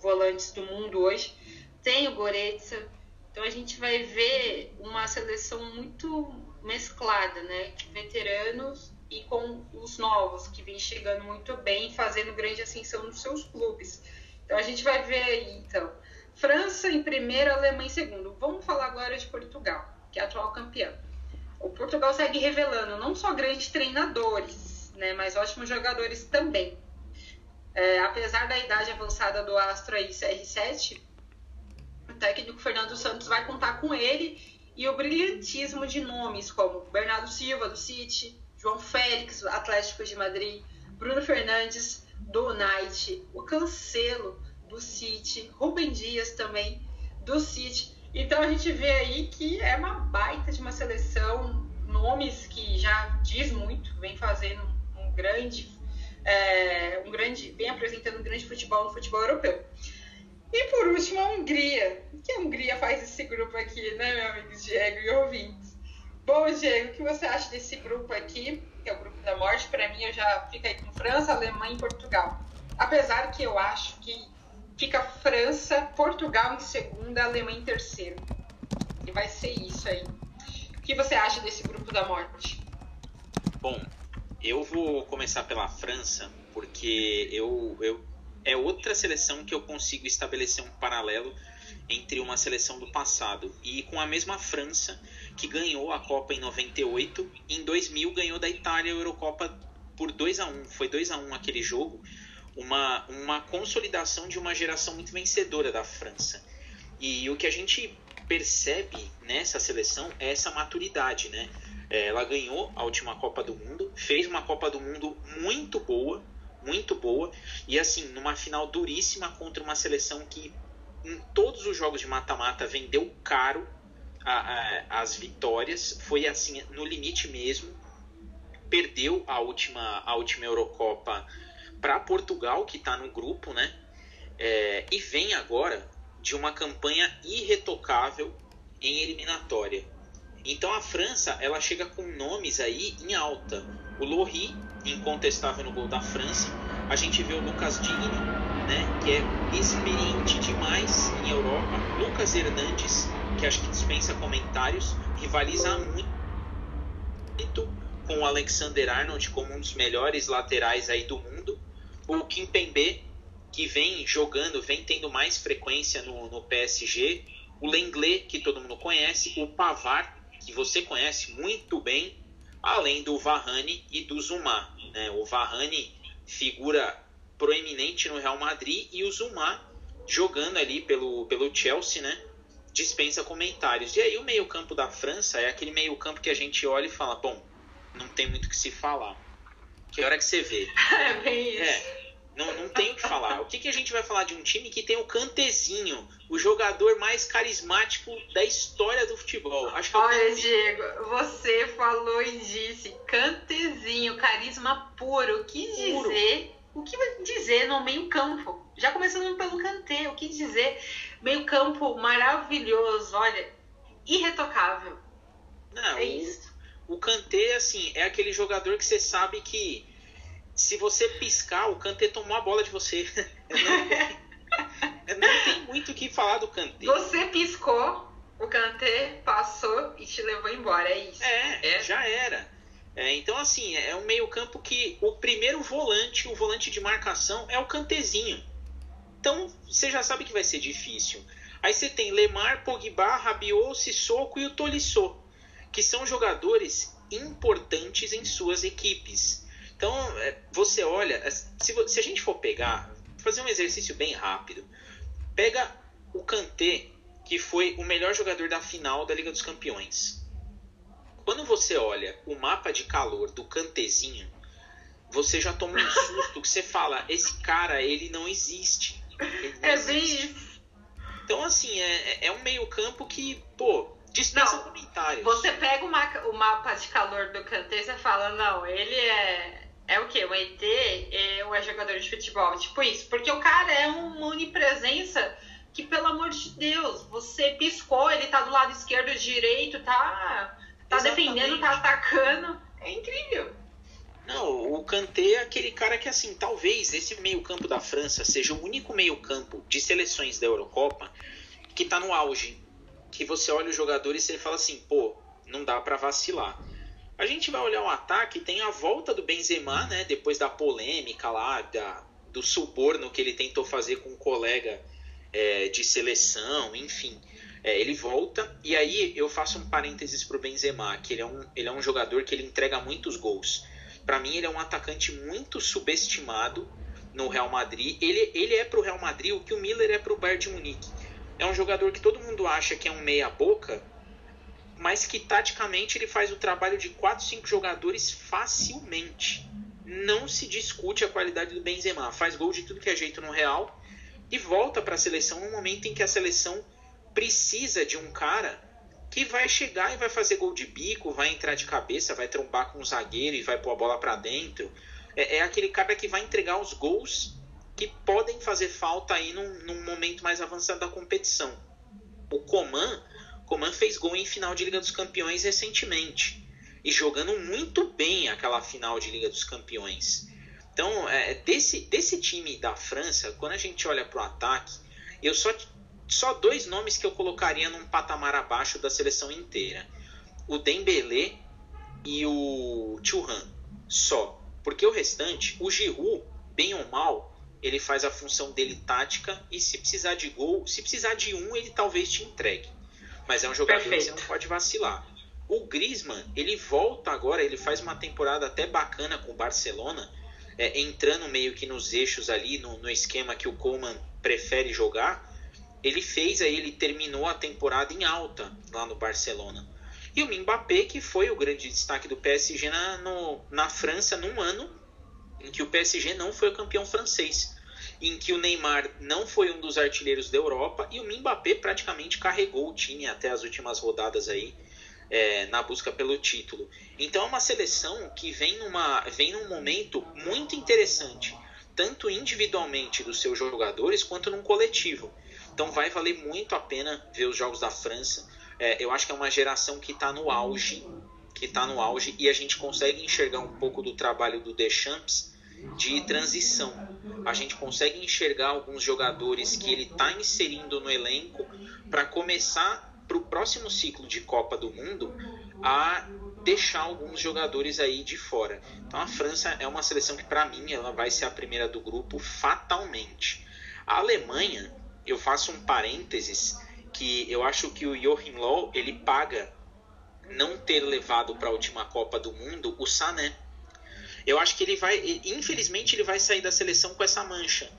volantes do mundo hoje. Tem o Goretzka, então a gente vai ver uma seleção muito mesclada, né? Veteranos e com os novos, que vêm chegando muito bem, fazendo grande ascensão nos seus clubes. Então a gente vai ver aí, então, França em primeiro, Alemanha em segundo. Vamos falar agora de Portugal, que é atual campeão. O Portugal segue revelando não só grandes treinadores, né, mas ótimos jogadores também. É, apesar da idade avançada do Astro aí, CR7, o técnico Fernando Santos vai contar com ele e o brilhantismo de nomes como Bernardo Silva, do City, João Félix, Atlético de Madrid, Bruno Fernandes, do United, o Cancelo, do City, Rubem Dias também, do City. Então a gente vê aí que é uma baita de uma seleção, nomes que já diz muito, vem fazendo um grande, é, um grande, vem apresentando um grande futebol no futebol europeu. E por último, a Hungria. Que a Hungria faz esse grupo aqui, né, meu amigo Diego e ouvintes? Bom, Diego, o que você acha desse grupo aqui, que é o grupo da morte? Para mim, eu já fico aí com França, Alemanha e Portugal. Apesar que eu acho que fica França, Portugal em segunda, Alemanha em terceiro. E vai ser isso aí. O que você acha desse grupo da morte? Bom, eu vou começar pela França, porque eu, eu é outra seleção que eu consigo estabelecer um paralelo entre uma seleção do passado e com a mesma França que ganhou a Copa em 98, em 2000 ganhou da Itália a Eurocopa por 2 a 1. Foi 2 a 1 aquele jogo, uma uma consolidação de uma geração muito vencedora da França. E o que a gente percebe nessa seleção é essa maturidade, né? É, ela ganhou a última Copa do Mundo, fez uma Copa do Mundo muito boa, muito boa. E assim, numa final duríssima contra uma seleção que em todos os jogos de mata-mata vendeu caro a, a, as vitórias. Foi assim, no limite mesmo. Perdeu a última, a última Eurocopa para Portugal, que está no grupo, né? É, e vem agora de uma campanha irretocável em eliminatória. Então a França ela chega com nomes aí em alta. O Lohri, incontestável no gol da França. A gente vê o Lucas Digne, né, que é experiente demais em Europa. Lucas Hernandes, que acho que dispensa comentários, rivaliza muito com o Alexander Arnold como um dos melhores laterais aí do mundo. O Kimpembe, que vem jogando, vem tendo mais frequência no, no PSG. O Lenglet, que todo mundo conhece. O Pavard, que você conhece muito bem, além do Varane e do Zuma. Né? O Varane, figura proeminente no Real Madrid, e o Zuma jogando ali pelo, pelo Chelsea, né? dispensa comentários. E aí o meio-campo da França é aquele meio-campo que a gente olha e fala, bom, não tem muito o que se falar. Que hora que você vê? É bem isso. É, não, não tem o que falar. O que, que a gente vai falar de um time que tem o Cantezinho, o jogador mais carismático da história do futebol? Acho que é Olha, Diego, você falou e disse Cantezinho, carisma puro. O que dizer? O que dizer no meio campo? Já começando pelo Kanté, o que dizer? Meio campo maravilhoso, olha, irretocável. Não, é isso. O, Kanté, assim, é aquele jogador que você sabe que se você piscar, o Kanté tomou a bola de você. não, não tem muito o que falar do Kanté. Você piscou, o Kanté passou e te levou embora, é isso. É, é. já era. É, então, assim, é um meio-campo que o primeiro volante, o volante de marcação, é o Cantezinho. Então, você já sabe que vai ser difícil. Aí você tem Lemar, Pogba, Rabiot, Sissoko e o Tolisso, que são jogadores importantes em suas equipes. Então, é, você olha, se a gente for pegar, fazer um exercício bem rápido, pega o Kanté, que foi o melhor jogador da final da Liga dos Campeões. Quando você olha o mapa de calor do Cantezinho, você já toma um susto que você fala, esse cara, ele não existe. Ele não é bem isso. Então, assim, é, é um meio campo que, pô, dispensa não, comentários. Você pega o, ma o mapa de calor do Kanté e você fala, não, ele é... É o quê? O ET é, ou é jogador de futebol? Tipo isso. Porque o cara é uma onipresença que, pelo amor de Deus, você piscou, ele tá do lado esquerdo, direito, tá Tá Exatamente. defendendo, tá atacando. É incrível. Não, o Kanté é aquele cara que, assim, talvez esse meio-campo da França seja o único meio-campo de seleções da Eurocopa que tá no auge. Que você olha os jogadores e você fala assim, pô, não dá para vacilar. A gente vai olhar o ataque, tem a volta do Benzema, né? Depois da polêmica lá, da, do suborno que ele tentou fazer com um colega é, de seleção, enfim. É, ele volta e aí eu faço um parênteses pro Benzema, que ele é um, ele é um jogador que ele entrega muitos gols. Para mim ele é um atacante muito subestimado no Real Madrid. Ele, ele é pro Real Madrid o que o Miller é pro Bayern de Munique. É um jogador que todo mundo acha que é um meia boca, mas que taticamente ele faz o trabalho de 4, 5 jogadores facilmente. Não se discute a qualidade do Benzema. Faz gol de tudo que é jeito no Real e volta para a seleção no momento em que a seleção precisa de um cara que vai chegar e vai fazer gol de bico, vai entrar de cabeça, vai trombar com o zagueiro e vai pôr a bola para dentro. É, é, aquele cara que vai entregar os gols que podem fazer falta aí num, num momento mais avançado da competição. O Coman, Coman fez gol em final de Liga dos Campeões recentemente e jogando muito bem aquela final de Liga dos Campeões. Então, é, desse, desse time da França, quando a gente olha para o ataque, eu só só dois nomes que eu colocaria num patamar abaixo da seleção inteira. O Dembélé e o Thuram. Só. Porque o restante, o Giroud, bem ou mal, ele faz a função dele tática e se precisar de gol, se precisar de um, ele talvez te entregue. Mas é um jogador Perfeito. que você não pode vacilar. O Griezmann, ele volta agora, ele faz uma temporada até bacana com o Barcelona, é, entrando meio que nos eixos ali, no, no esquema que o Coleman prefere jogar ele fez aí, ele terminou a temporada em alta lá no Barcelona. E o Mbappé, que foi o grande destaque do PSG na, no, na França num ano em que o PSG não foi o campeão francês, em que o Neymar não foi um dos artilheiros da Europa e o Mbappé praticamente carregou o time até as últimas rodadas aí é, na busca pelo título. Então é uma seleção que vem, numa, vem num momento muito interessante, tanto individualmente dos seus jogadores quanto num coletivo. Então vai valer muito a pena ver os jogos da França. É, eu acho que é uma geração que está no auge, que está no auge e a gente consegue enxergar um pouco do trabalho do Deschamps de transição. A gente consegue enxergar alguns jogadores que ele está inserindo no elenco para começar para o próximo ciclo de Copa do Mundo a deixar alguns jogadores aí de fora. Então a França é uma seleção que para mim ela vai ser a primeira do grupo fatalmente. A Alemanha eu faço um parênteses que eu acho que o Joachim Low ele paga não ter levado para a última Copa do Mundo o Sané. Eu acho que ele vai, infelizmente, ele vai sair da seleção com essa mancha.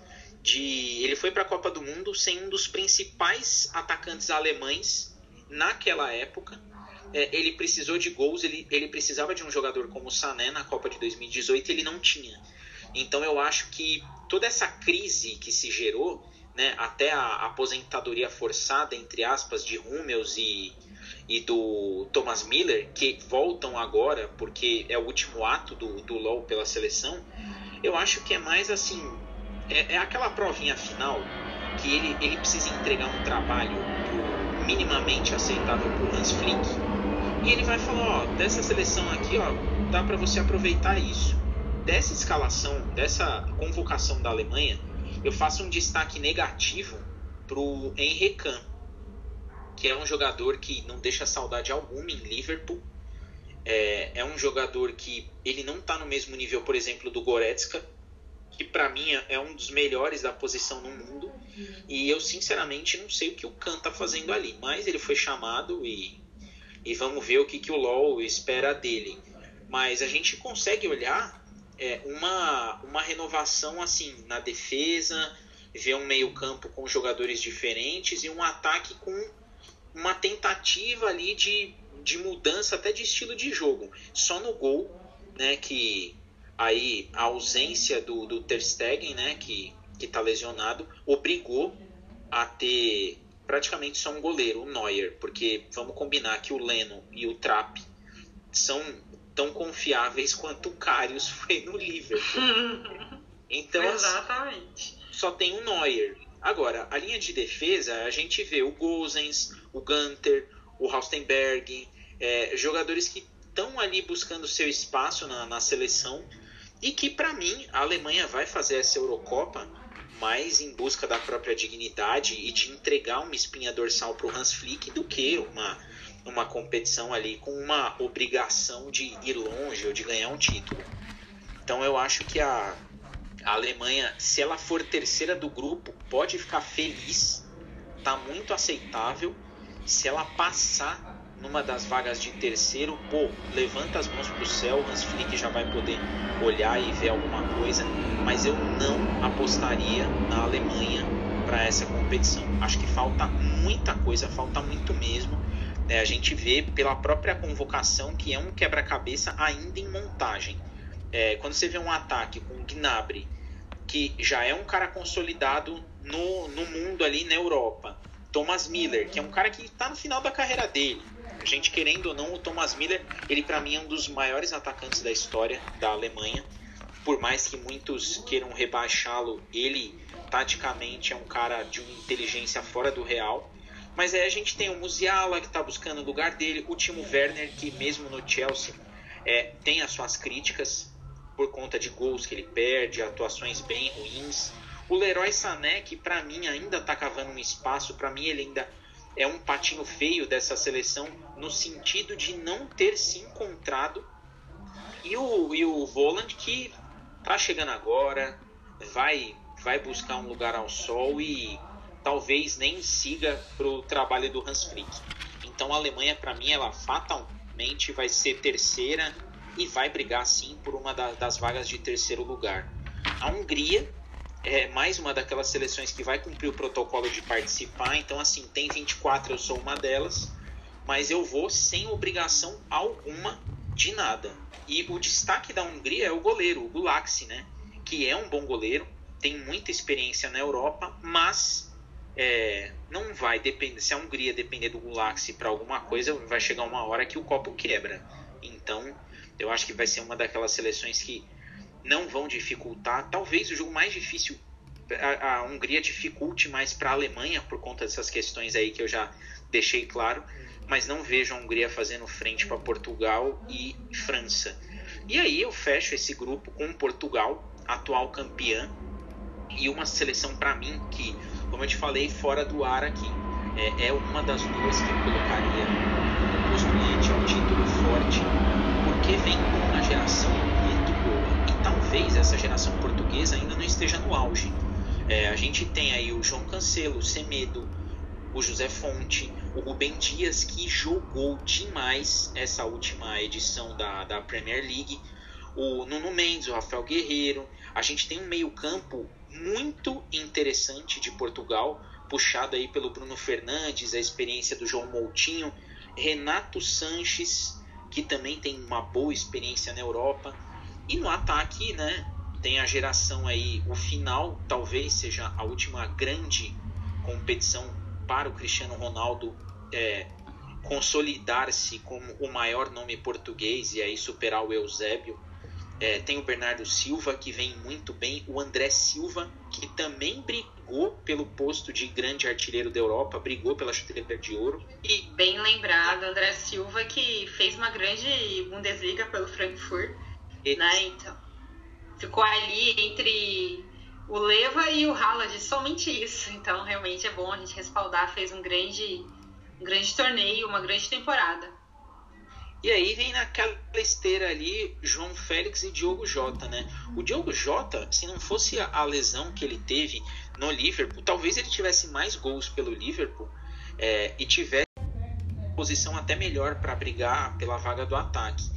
De, ele foi para a Copa do Mundo sem um dos principais atacantes alemães naquela época. É, ele precisou de gols, ele, ele precisava de um jogador como o Sané na Copa de 2018 ele não tinha. Então eu acho que toda essa crise que se gerou né, até a aposentadoria forçada, entre aspas, de Hummels e, e do Thomas Miller, que voltam agora porque é o último ato do, do LoL pela seleção, eu acho que é mais assim, é, é aquela provinha final que ele, ele precisa entregar um trabalho minimamente aceitável para o Hans Flick. E ele vai falar, ó, dessa seleção aqui, ó, dá para você aproveitar isso. Dessa escalação, dessa convocação da Alemanha, eu faço um destaque negativo pro Henry Kahn, que é um jogador que não deixa saudade alguma em Liverpool. É, é um jogador que ele não está no mesmo nível, por exemplo, do Goretzka, que para mim é um dos melhores da posição no mundo. E eu sinceramente não sei o que o Kahn está fazendo ali, mas ele foi chamado e, e vamos ver o que, que o LoL espera dele. Mas a gente consegue olhar é, uma, uma renovação assim na defesa, ver um meio-campo com jogadores diferentes e um ataque com uma tentativa ali de, de mudança até de estilo de jogo. Só no gol, né, que aí a ausência do, do Ter Stegen, né, que que está lesionado, obrigou a ter praticamente só um goleiro, o Neuer, porque vamos combinar que o Leno e o Trapp são tão confiáveis quanto o Karius foi no Liverpool. Então, assim, Exatamente. só tem o Neuer. Agora, a linha de defesa, a gente vê o Gozens, o Gunter, o Raustenberg, é, jogadores que estão ali buscando seu espaço na, na seleção e que, para mim, a Alemanha vai fazer essa Eurocopa mais em busca da própria dignidade e de entregar uma espinha dorsal para o Hans Flick do que uma, uma competição ali com uma obrigação de ir longe ou de ganhar um título. Então eu acho que a, a Alemanha, se ela for terceira do grupo, pode ficar feliz, tá muito aceitável. Se ela passar numa das vagas de terceiro, pô, levanta as mãos pro céu, Hans Flick já vai poder olhar e ver alguma coisa, mas eu não apostaria na Alemanha para essa competição. Acho que falta muita coisa, falta muito mesmo. É, a gente vê pela própria convocação que é um quebra-cabeça ainda em montagem. É, quando você vê um ataque com o Gnabry, que já é um cara consolidado no, no mundo ali na Europa, Thomas Miller, que é um cara que está no final da carreira dele. A gente querendo ou não, o Thomas Miller, ele para mim é um dos maiores atacantes da história da Alemanha. Por mais que muitos queiram rebaixá-lo, ele taticamente é um cara de uma inteligência fora do real. Mas aí a gente tem o Musiala que está buscando o lugar dele, o Timo Werner que mesmo no Chelsea é, tem as suas críticas por conta de gols que ele perde, atuações bem ruins. O Leroy Sané, que para mim ainda está cavando um espaço, para mim ele ainda é um patinho feio dessa seleção no sentido de não ter se encontrado. E o, e o Voland que tá chegando agora, vai, vai buscar um lugar ao sol e talvez nem siga pro trabalho do Hans Flick. Então a Alemanha, para mim, ela fatalmente vai ser terceira e vai brigar sim por uma da, das vagas de terceiro lugar. A Hungria é mais uma daquelas seleções que vai cumprir o protocolo de participar. Então, assim, tem 24, eu sou uma delas, mas eu vou sem obrigação alguma de nada. E o destaque da Hungria é o goleiro, o Gulaxi, né? Que é um bom goleiro, tem muita experiência na Europa, mas é, não vai depender. Se a Hungria depender do Gulaxi para alguma coisa, vai chegar uma hora que o copo quebra. Então, eu acho que vai ser uma daquelas seleções que não vão dificultar. Talvez o jogo mais difícil a, a Hungria dificulte mais para a Alemanha por conta dessas questões aí que eu já deixei claro, mas não vejo a Hungria fazendo frente para Portugal e França. E aí eu fecho esse grupo com Portugal, atual campeã, e uma seleção para mim que, como eu te falei, fora do ar aqui, é, é uma das duas que eu colocaria no postulante ao título forte, porque vem uma geração muito boa. E talvez essa geração portuguesa ainda não esteja no auge. É, a gente tem aí o João Cancelo, o Semedo, o José Fonte, o Rubem Dias, que jogou demais essa última edição da, da Premier League, o Nuno Mendes, o Rafael Guerreiro. A gente tem um meio-campo muito interessante de Portugal, puxado aí pelo Bruno Fernandes, a experiência do João Moutinho, Renato Sanches, que também tem uma boa experiência na Europa. E no ataque, né, tem a geração aí, o final talvez seja a última grande competição para o Cristiano Ronaldo é, consolidar-se como o maior nome português e aí superar o Eusébio. É, tem o Bernardo Silva, que vem muito bem, o André Silva, que também brigou pelo posto de grande artilheiro da Europa, brigou pela chuteira de ouro. E bem lembrado, André Silva que fez uma grande Bundesliga pelo Frankfurt, e... né? Então, ficou ali entre o Leva e o Haaland, somente isso. Então, realmente é bom a gente respaldar, fez um grande, um grande torneio, uma grande temporada. E aí vem naquela esteira ali João Félix e Diogo Jota, né? O Diogo Jota, se não fosse a lesão que ele teve no Liverpool, talvez ele tivesse mais gols pelo Liverpool é, e tivesse posição até melhor para brigar pela vaga do ataque.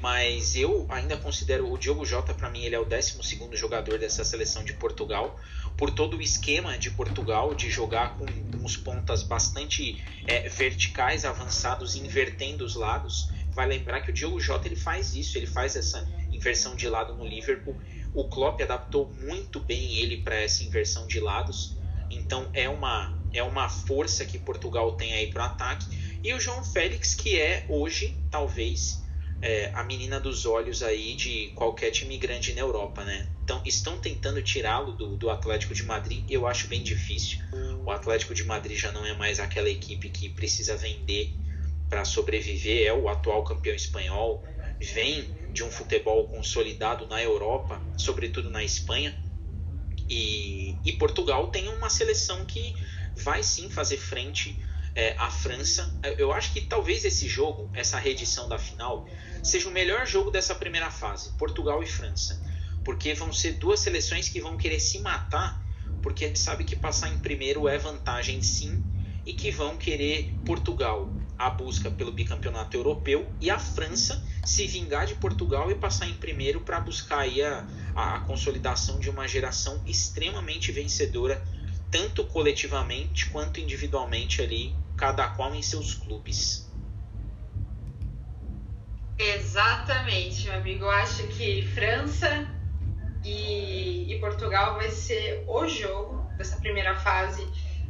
Mas eu ainda considero o Diogo Jota, para mim, ele é o 12 jogador dessa seleção de Portugal, por todo o esquema de Portugal de jogar com uns pontas bastante é, verticais, avançados, invertendo os lados vai lembrar que o Diogo Jota ele faz isso, ele faz essa inversão de lado no Liverpool. O Klopp adaptou muito bem ele para essa inversão de lados. Então é uma é uma força que Portugal tem aí para o ataque. E o João Félix que é hoje talvez é, a menina dos olhos aí de qualquer time grande na Europa, né? Então estão tentando tirá-lo do, do Atlético de Madrid. Eu acho bem difícil. O Atlético de Madrid já não é mais aquela equipe que precisa vender para sobreviver, é o atual campeão espanhol, vem de um futebol consolidado na Europa, sobretudo na Espanha. E, e Portugal tem uma seleção que vai sim fazer frente é, à França. Eu acho que talvez esse jogo, essa reedição da final, seja o melhor jogo dessa primeira fase, Portugal e França. Porque vão ser duas seleções que vão querer se matar, porque sabe que passar em primeiro é vantagem sim, e que vão querer Portugal a busca pelo bicampeonato europeu e a França se vingar de Portugal e passar em primeiro para buscar aí a, a, consolidação de uma geração extremamente vencedora, tanto coletivamente quanto individualmente ali, cada qual em seus clubes. Exatamente, meu amigo. Eu acho que França e, e Portugal vai ser o jogo dessa primeira fase.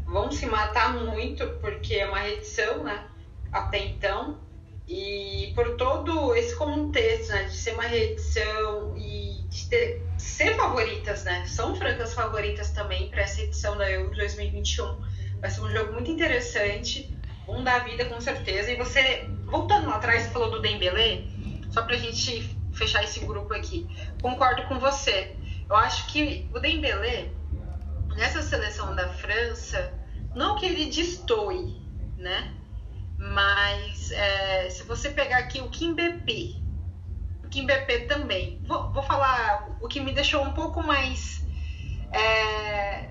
Vão se matar muito porque é uma redição, né? Até então. E por todo esse contexto, né, de ser uma reedição e de ter, ser favoritas, né? São francas favoritas também para essa edição da Euro 2021. Vai ser um jogo muito interessante, um da vida com certeza. E você, voltando lá atrás, falou do Dembélé, só para a gente fechar esse grupo aqui. Concordo com você. Eu acho que o Dembélé, nessa seleção da França, não que ele destoie, né? Mas é, se você pegar aqui o Kim BP, o Kim BP também, vou, vou falar o que me deixou um pouco mais. É,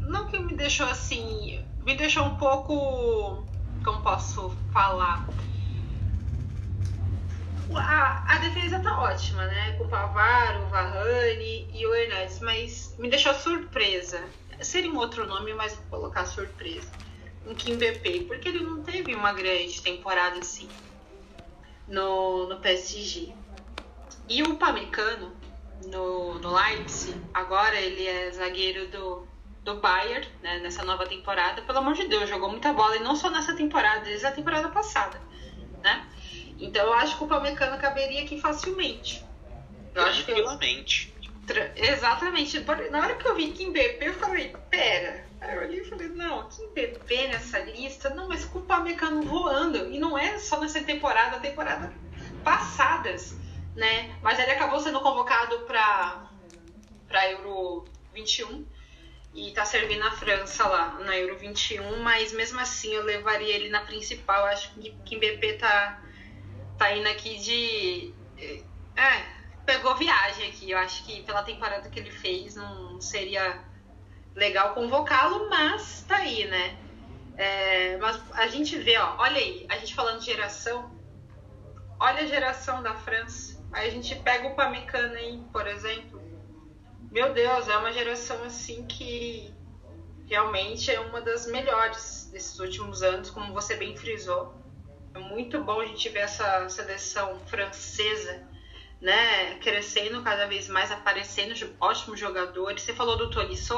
não que me deixou assim, me deixou um pouco. Como posso falar? A, a defesa tá ótima, né? Com o Pavar, o Varane e o Hernandes, mas me deixou surpresa. Seria um outro nome, mas vou colocar surpresa em Kimpembe, porque ele não teve uma grande temporada assim no, no PSG. E o Pamecano, no, no Leipzig, agora ele é zagueiro do, do Bayern, né, nessa nova temporada. Pelo amor de Deus, jogou muita bola, e não só nessa temporada, desde a temporada passada, né? Então eu acho que o Pamecano caberia aqui facilmente. Eu acho que eu... Exatamente. Na hora que eu vi Kimpembe, eu falei, pera, Aí eu olhei e falei, não, que bebê nessa lista, não, mas com o Pamecano voando. E não é só nessa temporada, temporada passadas, né? Mas ele acabou sendo convocado para para Euro 21 e tá servindo a França lá na Euro 21, mas mesmo assim eu levaria ele na principal. Acho que Kimbepé tá tá indo aqui de é, pegou viagem aqui. Eu acho que pela temporada que ele fez não seria legal convocá-lo, mas tá aí, né? É, mas a gente vê, ó, olha aí, a gente falando de geração, olha a geração da França. Aí a gente pega o Pamecano aí, por exemplo. Meu Deus, é uma geração assim que realmente é uma das melhores desses últimos anos, como você bem frisou. É muito bom a gente ver essa seleção francesa, né, crescendo cada vez mais, aparecendo ótimos jogadores. Você falou do Tolisso,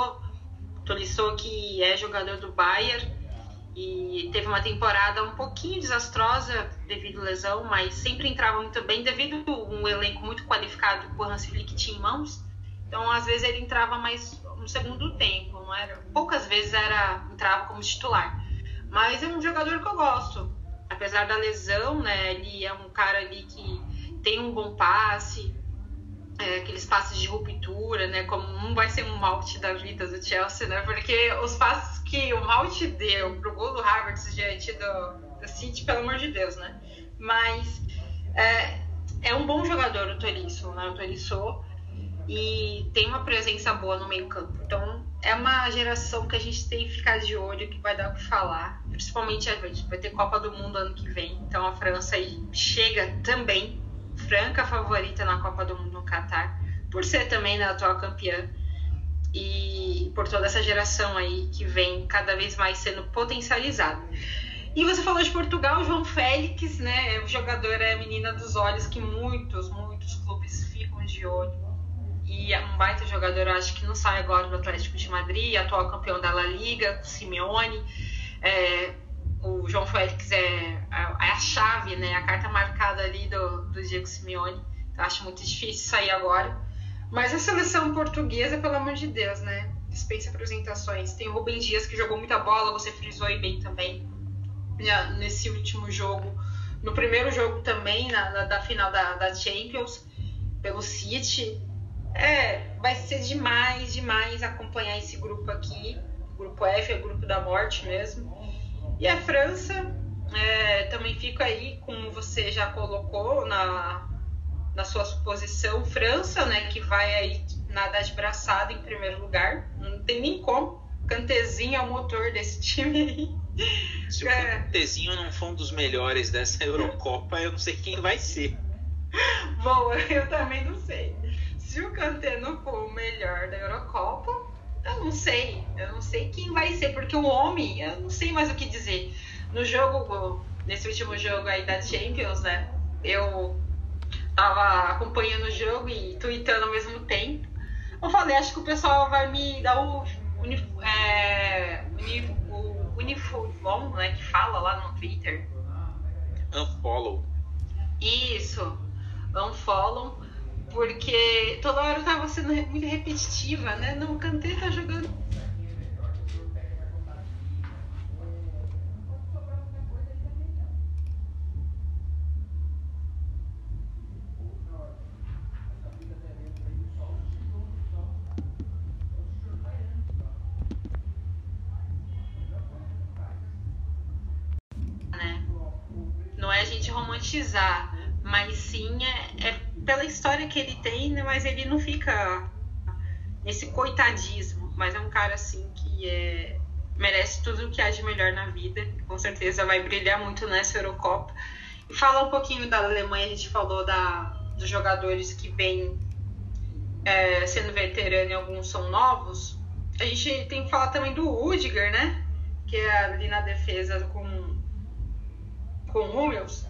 Tolisso, que é jogador do Bayern e teve uma temporada um pouquinho desastrosa devido à lesão, mas sempre entrava muito bem devido a um elenco muito qualificado que o Hans Flick tinha em mãos. Então, às vezes ele entrava mais no segundo tempo, não era, poucas vezes era entrava como titular. Mas é um jogador que eu gosto. Apesar da lesão, né? Ele é um cara ali que tem um bom passe, é, aqueles passes de ruptura, né? Como não vai ser um malte da vida do Chelsea, né? Porque os passes que o malte deu pro gol do Harvard diante do, do City, pelo amor de Deus, né? Mas é, é um bom jogador o Tolisso, né? O Tolisso e tem uma presença boa no meio campo. Então é uma geração que a gente tem que ficar de olho, que vai dar o que falar. Principalmente a gente vai ter Copa do Mundo ano que vem, então a França aí chega também franca favorita na Copa do Mundo no Catar, por ser também atual campeã e por toda essa geração aí que vem cada vez mais sendo potencializada. E você falou de Portugal, João Félix, né? O jogador é a menina dos olhos que muitos, muitos clubes ficam de olho. E é um baita jogador, acho que não sai agora do Atlético de Madrid, atual campeão da La Liga, Simeone. É, o João Félix é, é, a chave, né? A carta marcada ali do, do Diego Simeone. Então, acho muito difícil sair agora. Mas a seleção portuguesa, pelo amor de Deus, né? Dispensa apresentações. Tem o Rubem Dias, que jogou muita bola, você frisou aí bem também. Nesse último jogo. No primeiro jogo também, na, na da final da, da Champions, pelo City. É, vai ser demais, demais acompanhar esse grupo aqui. O grupo F é o grupo da morte mesmo. E a França é, também fica aí, como você já colocou na, na sua suposição, França, né, que vai aí nadar de braçada em primeiro lugar. Não tem nem como. Cantezinho é o motor desse time aí. Se o é. Cantezinho não for um dos melhores dessa Eurocopa, eu não sei quem vai ser. Bom, eu também não sei. Se o Kanté não for o melhor da Eurocopa, eu não sei. Eu não sei quem vai ser, porque o homem, eu não sei mais o que dizer. No jogo, nesse último jogo aí da Champions, né? Eu tava acompanhando o jogo e tweetando ao mesmo tempo. Eu falei, acho que o pessoal vai me dar o, unif, é, unif, o unifollow, né? Que fala lá no Twitter. Unfollow. Isso. Unfollow porque toda hora eu tava sendo muito repetitiva, né? Não, o tá jogando. Né? Não é a gente romantizar, mas sim é, é pela história que ele tem, né, mas ele não fica nesse coitadismo, mas é um cara assim que é, merece tudo o que há de melhor na vida, com certeza vai brilhar muito nessa Eurocopa. E falar um pouquinho da Alemanha, a gente falou da, dos jogadores que vêm é, sendo veterano e alguns são novos. A gente tem que falar também do Udiger, né? Que é ali na defesa com, com o Hummels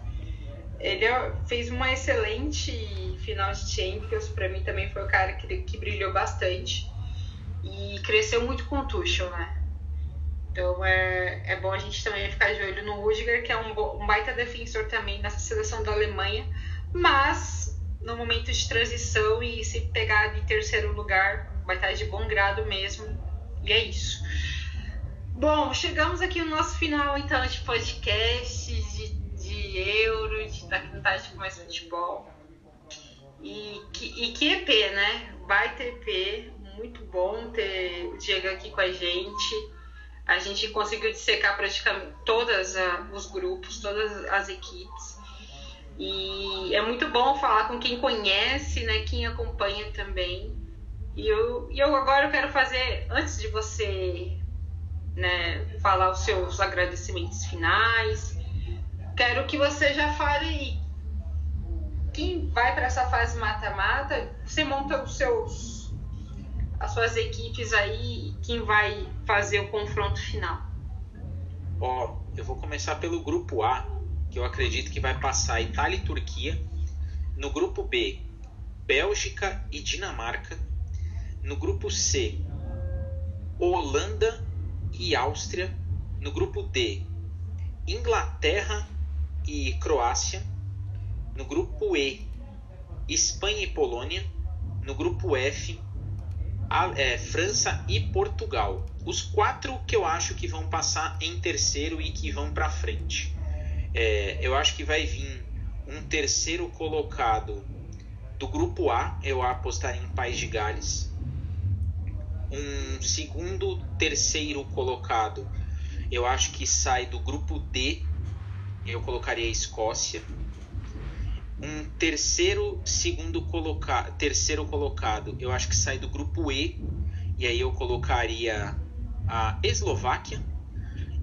ele fez uma excelente final de Champions. Para mim também foi o cara que, que brilhou bastante e cresceu muito com o Tuchel, né? Então é, é bom a gente também ficar de olho no Rudiger, que é um, um baita defensor também nessa seleção da Alemanha, mas no momento de transição e se pegar de terceiro lugar, vai estar de bom grado mesmo. E é isso. Bom, chegamos aqui no nosso final então de podcast, de de euro, de vontade de mais futebol. E que, e que EP, né? Baita EP, muito bom ter o Diego aqui com a gente. A gente conseguiu dissecar praticamente todos os grupos, todas as equipes. E é muito bom falar com quem conhece, né? Quem acompanha também. E eu, e eu agora eu quero fazer, antes de você né, falar os seus agradecimentos finais, quero que você já fale quem vai para essa fase mata-mata, você monta os seus as suas equipes aí, quem vai fazer o confronto final. Ó, eu vou começar pelo grupo A, que eu acredito que vai passar Itália e Turquia. No grupo B, Bélgica e Dinamarca. No grupo C, Holanda e Áustria. No grupo D, Inglaterra e Croácia. No grupo E, Espanha e Polônia. No grupo F, a, é, França e Portugal. Os quatro que eu acho que vão passar em terceiro e que vão para frente. É, eu acho que vai vir um terceiro colocado do grupo A, eu apostaria em País de Gales. Um segundo, terceiro colocado, eu acho que sai do grupo D, eu colocaria a Escócia. Um terceiro, segundo colocado, terceiro colocado, eu acho que sai do grupo E, e aí eu colocaria a Eslováquia.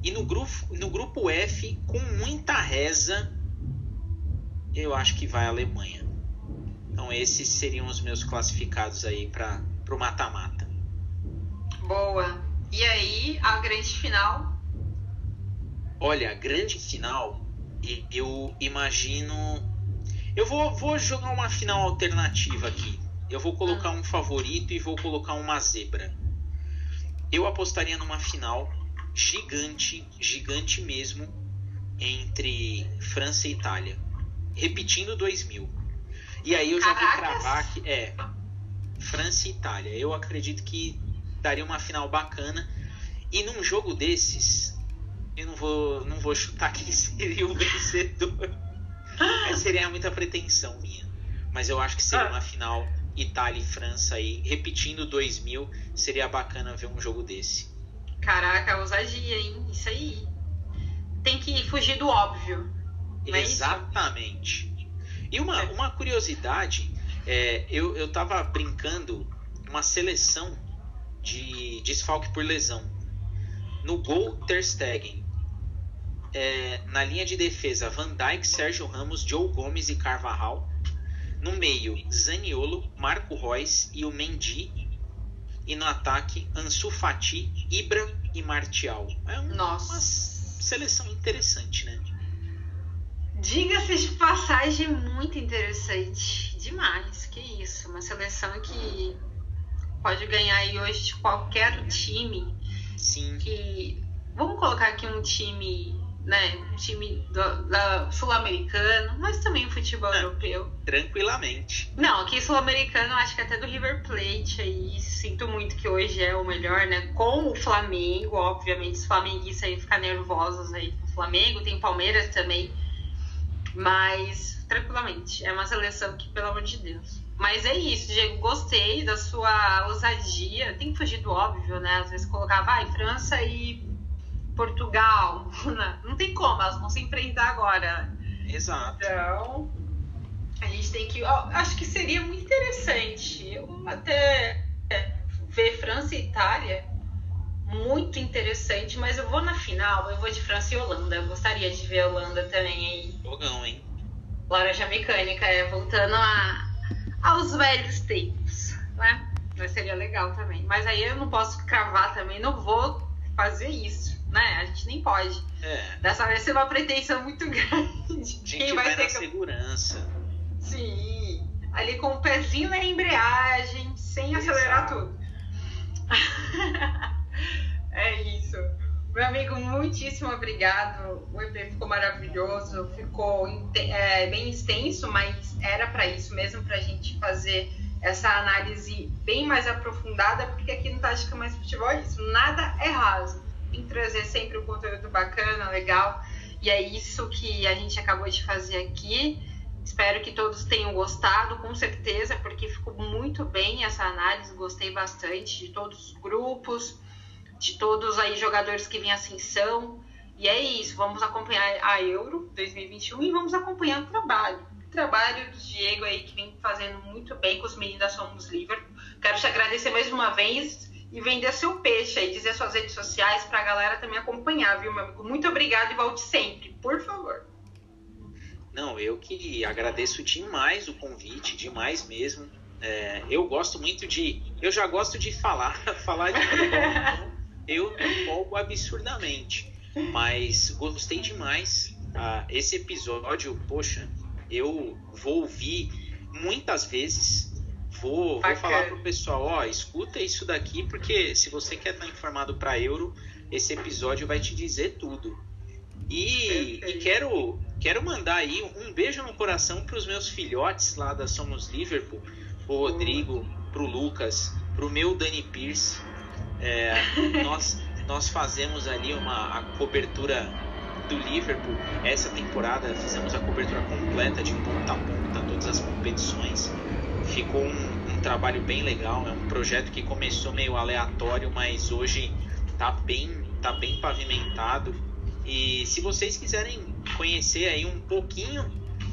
E no grupo, no grupo F, com muita reza, eu acho que vai a Alemanha. Então esses seriam os meus classificados aí para o mata-mata. Boa. E aí, a grande final? Olha, a grande final, eu imagino. Eu vou, vou jogar uma final alternativa aqui. Eu vou colocar um favorito e vou colocar uma zebra. Eu apostaria numa final gigante, gigante mesmo, entre França e Itália repetindo 2000. E aí eu já Caracas. vou cravar que é França e Itália. Eu acredito que daria uma final bacana. E num jogo desses, eu não vou, não vou chutar quem seria o vencedor. seria muita pretensão minha. Mas eu acho que seria ah. uma final Itália e França aí, repetindo 2000, seria bacana ver um jogo desse. Caraca, ousadia, hein? Isso aí. Tem que fugir do óbvio. É Exatamente. E uma, é. uma curiosidade, é, eu, eu tava brincando uma seleção de desfalque por lesão. No gol, Ter Stegen. É, na linha de defesa, Van Dijk, Sérgio Ramos, Joe Gomes e Carvajal. No meio, Zaniolo, Marco Reus e o Mendy. E no ataque, Ansu Fati, Ibra e Martial. É um, uma seleção interessante, né? Diga-se de passagem muito interessante. Demais, que isso. Uma seleção que pode ganhar aí hoje de qualquer time. Sim. Que. Vamos colocar aqui um time, né? Um time sul-americano, mas também o futebol Não, europeu. Tranquilamente. Não, aqui sul-americano, acho que até do River Plate aí. Sinto muito que hoje é o melhor, né? Com o Flamengo, obviamente, os flamenguistas aí ficam nervosos aí com o Flamengo. Tem Palmeiras também mas, tranquilamente, é uma seleção que, pelo amor de Deus. Mas é isso, Diego. Gostei da sua ousadia. Tem que fugir do óbvio, né? Às vezes colocar, vai, França e Portugal. Não tem como, elas vão se enfrentar agora. Exato. Então, a gente tem que. acho que seria muito interessante. Eu até ver França e Itália muito interessante, mas eu vou na final, eu vou de França e Holanda. Eu gostaria de ver a Holanda também aí. Jogão, hein? Laranja Mecânica, é, voltando a, aos velhos tempos, né? Mas seria legal também. Mas aí eu não posso cravar também, não vou fazer isso, né? A gente nem pode. É. Dessa vez ser uma pretensão muito grande. Gente Quem vai, vai ter na que... segurança. Sim. Ali com o pezinho na embreagem, sem Exato. acelerar tudo. É isso. Meu amigo, muitíssimo obrigado. O EP ficou maravilhoso, ficou é, bem extenso, mas era para isso mesmo, para a gente fazer essa análise bem mais aprofundada, porque aqui no Tática Mais Futebol é isso, nada é raso. Que trazer sempre um conteúdo bacana, legal, e é isso que a gente acabou de fazer aqui. Espero que todos tenham gostado, com certeza, porque ficou muito bem essa análise, gostei bastante de todos os grupos de todos aí jogadores que vêm ascensão. E é isso, vamos acompanhar a Euro 2021 e vamos acompanhar o trabalho. O trabalho do Diego aí que vem fazendo muito bem com os meninos da Somos Liverpool. Quero te agradecer mais uma vez e vender seu peixe aí, dizer suas redes sociais para a galera também acompanhar, viu, meu amigo? Muito obrigado e volte sempre, por favor. Não, eu que agradeço demais o convite, demais mesmo. É, eu gosto muito de. Eu já gosto de falar, falar de futebol eu empolgo absurdamente. Mas gostei demais. Ah, esse episódio, poxa, eu vou ouvir muitas vezes. Vou, vou falar pro pessoal, ó, escuta isso daqui, porque se você quer estar informado para Euro, esse episódio vai te dizer tudo. E, e, quero, quero mandar aí um beijo no coração para os meus filhotes lá da Somos Liverpool, o Rodrigo, pro Lucas, pro meu Dani Pierce. É, nós, nós fazemos ali uma a cobertura do Liverpool essa temporada, fizemos a cobertura completa de ponta a ponta, todas as competições. Ficou um, um trabalho bem legal, é um projeto que começou meio aleatório, mas hoje tá bem, tá bem pavimentado. E se vocês quiserem conhecer aí um pouquinho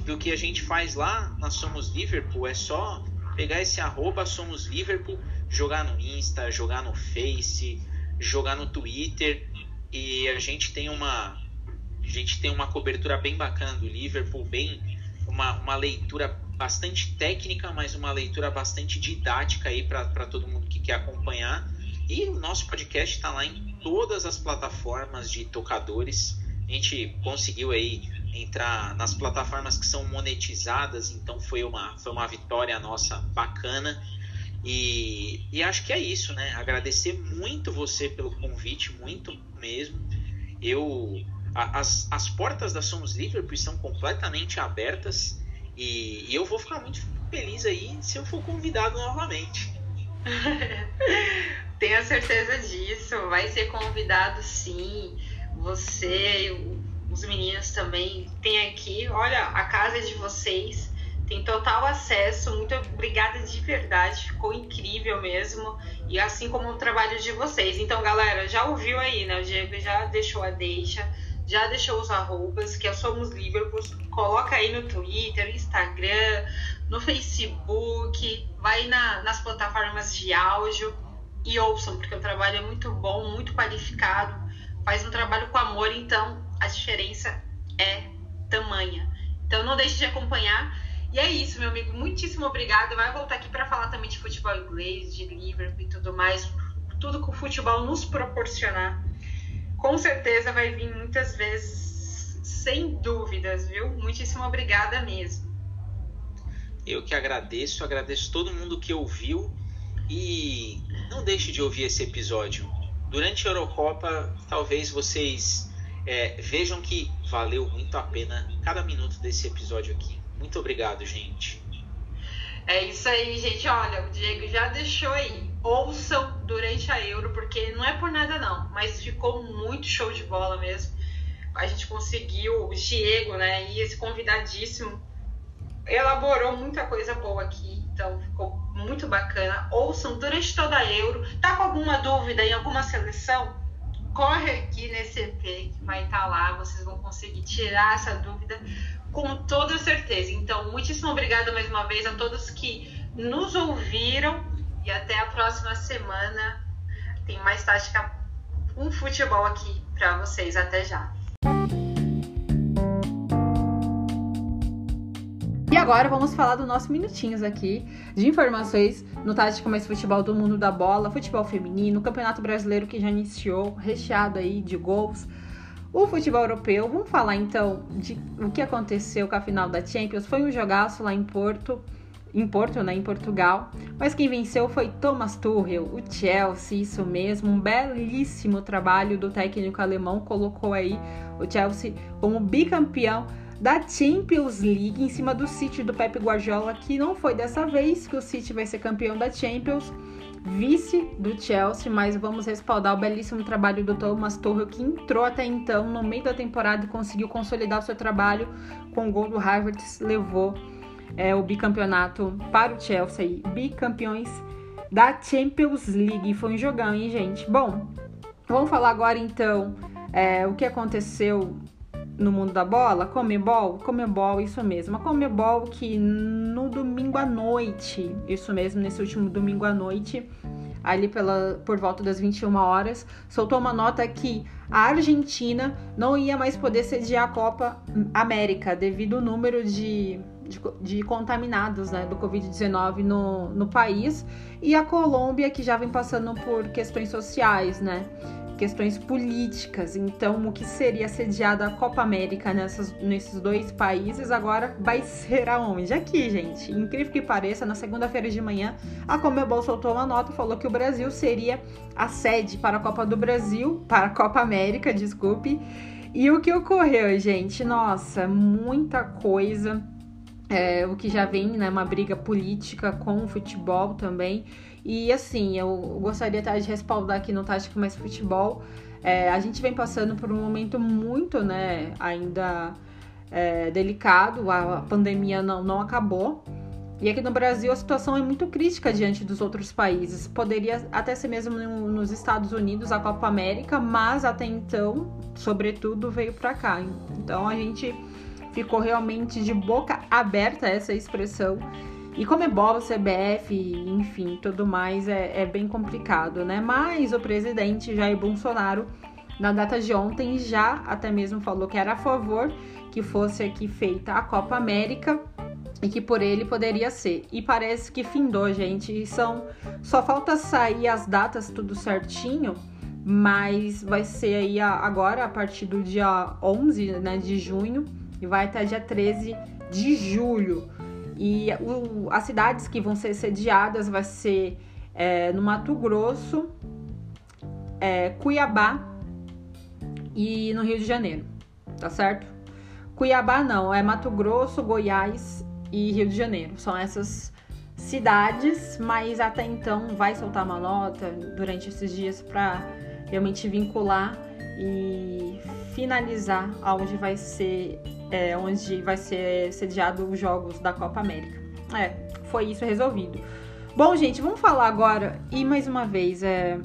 do que a gente faz lá na Somos Liverpool, é só pegar esse arroba Somos Liverpool, jogar no Insta, jogar no Face, jogar no Twitter e a gente tem uma a gente tem uma cobertura bem bacana do Liverpool, bem uma, uma leitura bastante técnica, mas uma leitura bastante didática aí para todo mundo que quer acompanhar. E o nosso podcast está lá em todas as plataformas de tocadores. A gente conseguiu aí entrar nas plataformas que são monetizadas, então foi uma, foi uma vitória nossa bacana. E, e acho que é isso, né? Agradecer muito você pelo convite, muito mesmo. Eu as, as portas da Somos Liverpool estão completamente abertas e, e eu vou ficar muito feliz aí se eu for convidado novamente. Tenha certeza disso, vai ser convidado sim. Você, os meninos também tem aqui. Olha, a casa é de vocês, tem total acesso. Muito obrigada de verdade, ficou incrível mesmo. E assim como o trabalho de vocês. Então, galera, já ouviu aí, né? O Diego já deixou a deixa, já deixou os arrobas, que é Somos Liverpool. Coloca aí no Twitter, no Instagram, no Facebook, vai na, nas plataformas de áudio e ouçam, porque o trabalho é muito bom, muito qualificado, faz um trabalho com amor, então a diferença é tamanha. Então não deixe de acompanhar. E é isso, meu amigo. Muitíssimo obrigado. Vai voltar aqui para falar também de futebol inglês, de Liverpool e tudo mais. Tudo que o futebol nos proporcionar. Com certeza vai vir muitas vezes, sem dúvidas, viu? Muitíssimo obrigada mesmo. Eu que agradeço, agradeço todo mundo que ouviu e não deixe de ouvir esse episódio. Durante a Eurocopa, talvez vocês é, vejam que valeu muito a pena cada minuto desse episódio aqui. Muito obrigado, gente. É isso aí, gente. Olha, o Diego já deixou aí. Ouçam durante a Euro, porque não é por nada não, mas ficou muito show de bola mesmo. A gente conseguiu, o Diego, né, e esse convidadíssimo, elaborou muita coisa boa aqui, então ficou muito bacana. Ouçam durante toda a Euro. Tá com alguma dúvida em alguma seleção? Corre aqui nesse EP que vai estar tá lá, vocês vão conseguir tirar essa dúvida com toda certeza. Então, muitíssimo obrigada mais uma vez a todos que nos ouviram e até a próxima semana. Tem mais tática um futebol aqui para vocês. Até já. E agora vamos falar dos nossos minutinhos aqui de informações no Tática Mais Futebol do Mundo da Bola, futebol feminino, Campeonato Brasileiro que já iniciou, recheado aí de gols. O futebol europeu, vamos falar então de o que aconteceu com a final da Champions. Foi um jogaço lá em Porto, em Porto, né, em Portugal. Mas quem venceu foi Thomas Tuchel, o Chelsea, isso mesmo, um belíssimo trabalho do técnico alemão, colocou aí o Chelsea como bicampeão da Champions League em cima do City do Pep Guardiola, que não foi dessa vez que o City vai ser campeão da Champions, vice do Chelsea, mas vamos respaldar o belíssimo trabalho do Thomas Tuchel, que entrou até então no meio da temporada e conseguiu consolidar o seu trabalho com o gol do Harvard, levou é, o bicampeonato para o Chelsea, bicampeões da Champions League. Foi um jogão, hein, gente? Bom, vamos falar agora então é, o que aconteceu no mundo da bola, Comebol, Comebol, isso mesmo. A Comebol que no domingo à noite, isso mesmo, nesse último domingo à noite, ali pela, por volta das 21 horas, soltou uma nota que a Argentina não ia mais poder sediar a Copa América devido ao número de, de, de contaminados né, do Covid-19 no, no país e a Colômbia que já vem passando por questões sociais, né? questões políticas. Então, o que seria sediada a Copa América nessas, nesses dois países agora vai ser aonde? Aqui, gente. Incrível que pareça, na segunda-feira de manhã, a Comebol soltou uma nota e falou que o Brasil seria a sede para a Copa do Brasil, para a Copa América, desculpe. E o que ocorreu, gente? Nossa, muita coisa. É, o que já vem, né, uma briga política com o futebol também. E assim, eu gostaria até de respaldar aqui no Tática Mais Futebol. É, a gente vem passando por um momento muito, né, ainda é, delicado, a pandemia não, não acabou. E aqui no Brasil a situação é muito crítica diante dos outros países. Poderia até ser mesmo nos Estados Unidos a Copa América, mas até então, sobretudo, veio para cá. Então a gente ficou realmente de boca aberta essa expressão. E como é bola, CBF, enfim, tudo mais é, é bem complicado, né? Mas o presidente Jair Bolsonaro, na data de ontem, já até mesmo falou que era a favor que fosse aqui feita a Copa América e que por ele poderia ser. E parece que findou, gente. E são só falta sair as datas tudo certinho, mas vai ser aí agora a partir do dia 11, né, de junho e vai até dia 13 de julho. E o, as cidades que vão ser sediadas vai ser é, no Mato Grosso, é, Cuiabá e no Rio de Janeiro, tá certo? Cuiabá não, é Mato Grosso, Goiás e Rio de Janeiro. São essas cidades, mas até então vai soltar uma nota durante esses dias para realmente vincular e finalizar aonde vai ser é, onde vai ser sediado os jogos da Copa América. É, foi isso resolvido. Bom, gente, vamos falar agora e mais uma vez é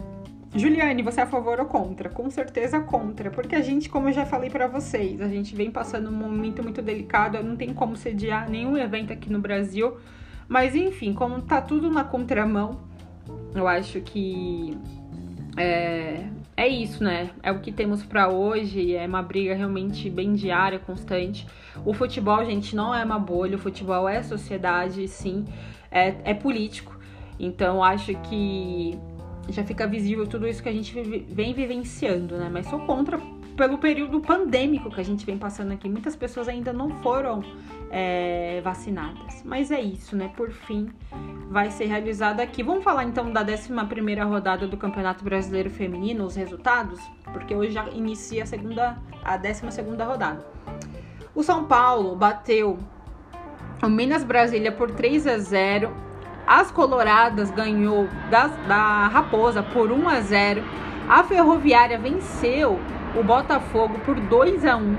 Juliane, você é a favor ou contra? Com certeza contra, porque a gente, como eu já falei para vocês, a gente vem passando um momento muito delicado, não tem como sediar nenhum evento aqui no Brasil. Mas enfim, como tá tudo na contramão, eu acho que é, é isso, né? É o que temos para hoje, é uma briga realmente bem diária, constante. O futebol, gente, não é uma bolha, o futebol é sociedade, sim, é, é político. Então, acho que já fica visível tudo isso que a gente vem vivenciando, né? Mas sou contra pelo período pandêmico que a gente vem passando aqui. Muitas pessoas ainda não foram é, vacinadas. Mas é isso, né? Por fim, vai ser realizado aqui. Vamos falar então da 11 rodada do Campeonato Brasileiro Feminino, os resultados? Porque hoje já inicia a, segunda, a 12 rodada. O São Paulo bateu o Minas Brasília por 3 a 0 as Coloradas ganhou das, da Raposa por 1 a 0. A Ferroviária venceu o Botafogo por 2 a 1.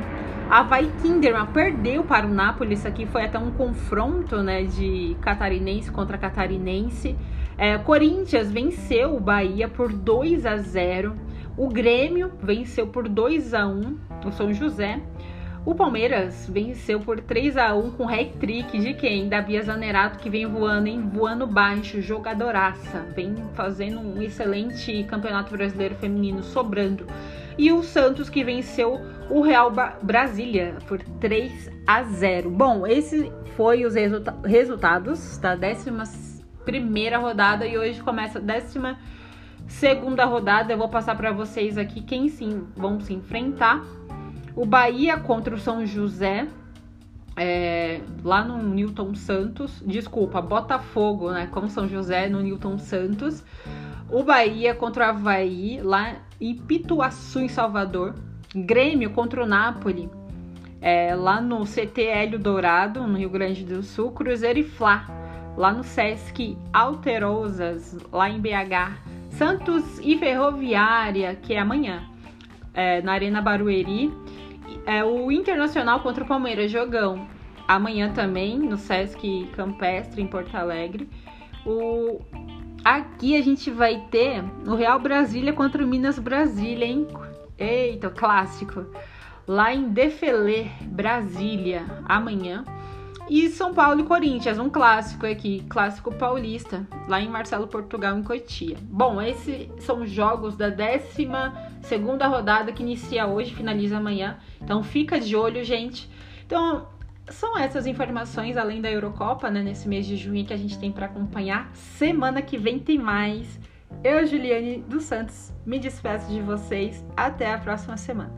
A Vai Kinderman perdeu para o Napoli. Isso aqui foi até um confronto né, de catarinense contra catarinense. É, Corinthians venceu o Bahia por 2 a 0. O Grêmio venceu por 2 a 1 o São José. O Palmeiras venceu por 3 a 1 com hat-trick de quem? Da Bia Zanerato, que vem voando, hein? Voando baixo, jogadoraça. Vem fazendo um excelente campeonato brasileiro feminino, sobrando. E o Santos, que venceu o Real Brasília por 3 a 0. Bom, esse foi os resulta resultados da 11 rodada e hoje começa a 12 segunda rodada. Eu vou passar para vocês aqui quem sim vão se enfrentar o Bahia contra o São José, é, lá no Newton Santos. Desculpa, Botafogo, né? Com São José no Newton Santos. O Bahia contra o Havaí, lá em Pituaçu, em Salvador. Grêmio contra o Napoli, é, lá no CT Hélio Dourado, no Rio Grande do Sul. Cruzeiro e Fla, lá no Sesc Alterosas, lá em BH. Santos e Ferroviária, que é amanhã, é, na Arena Barueri é o Internacional contra o Palmeiras, jogão. Amanhã também, no Sesc Campestre, em Porto Alegre. O... Aqui a gente vai ter o Real Brasília contra o Minas Brasília, hein? Eita, clássico. Lá em Defele, Brasília, amanhã. E São Paulo e Corinthians, um clássico aqui, clássico paulista, lá em Marcelo Portugal, em Cotia. Bom, esses são os jogos da 12 segunda rodada que inicia hoje, finaliza amanhã. Então fica de olho, gente. Então, são essas informações, além da Eurocopa, né, nesse mês de junho que a gente tem para acompanhar. Semana que vem tem mais. Eu, Juliane dos Santos, me despeço de vocês. Até a próxima semana.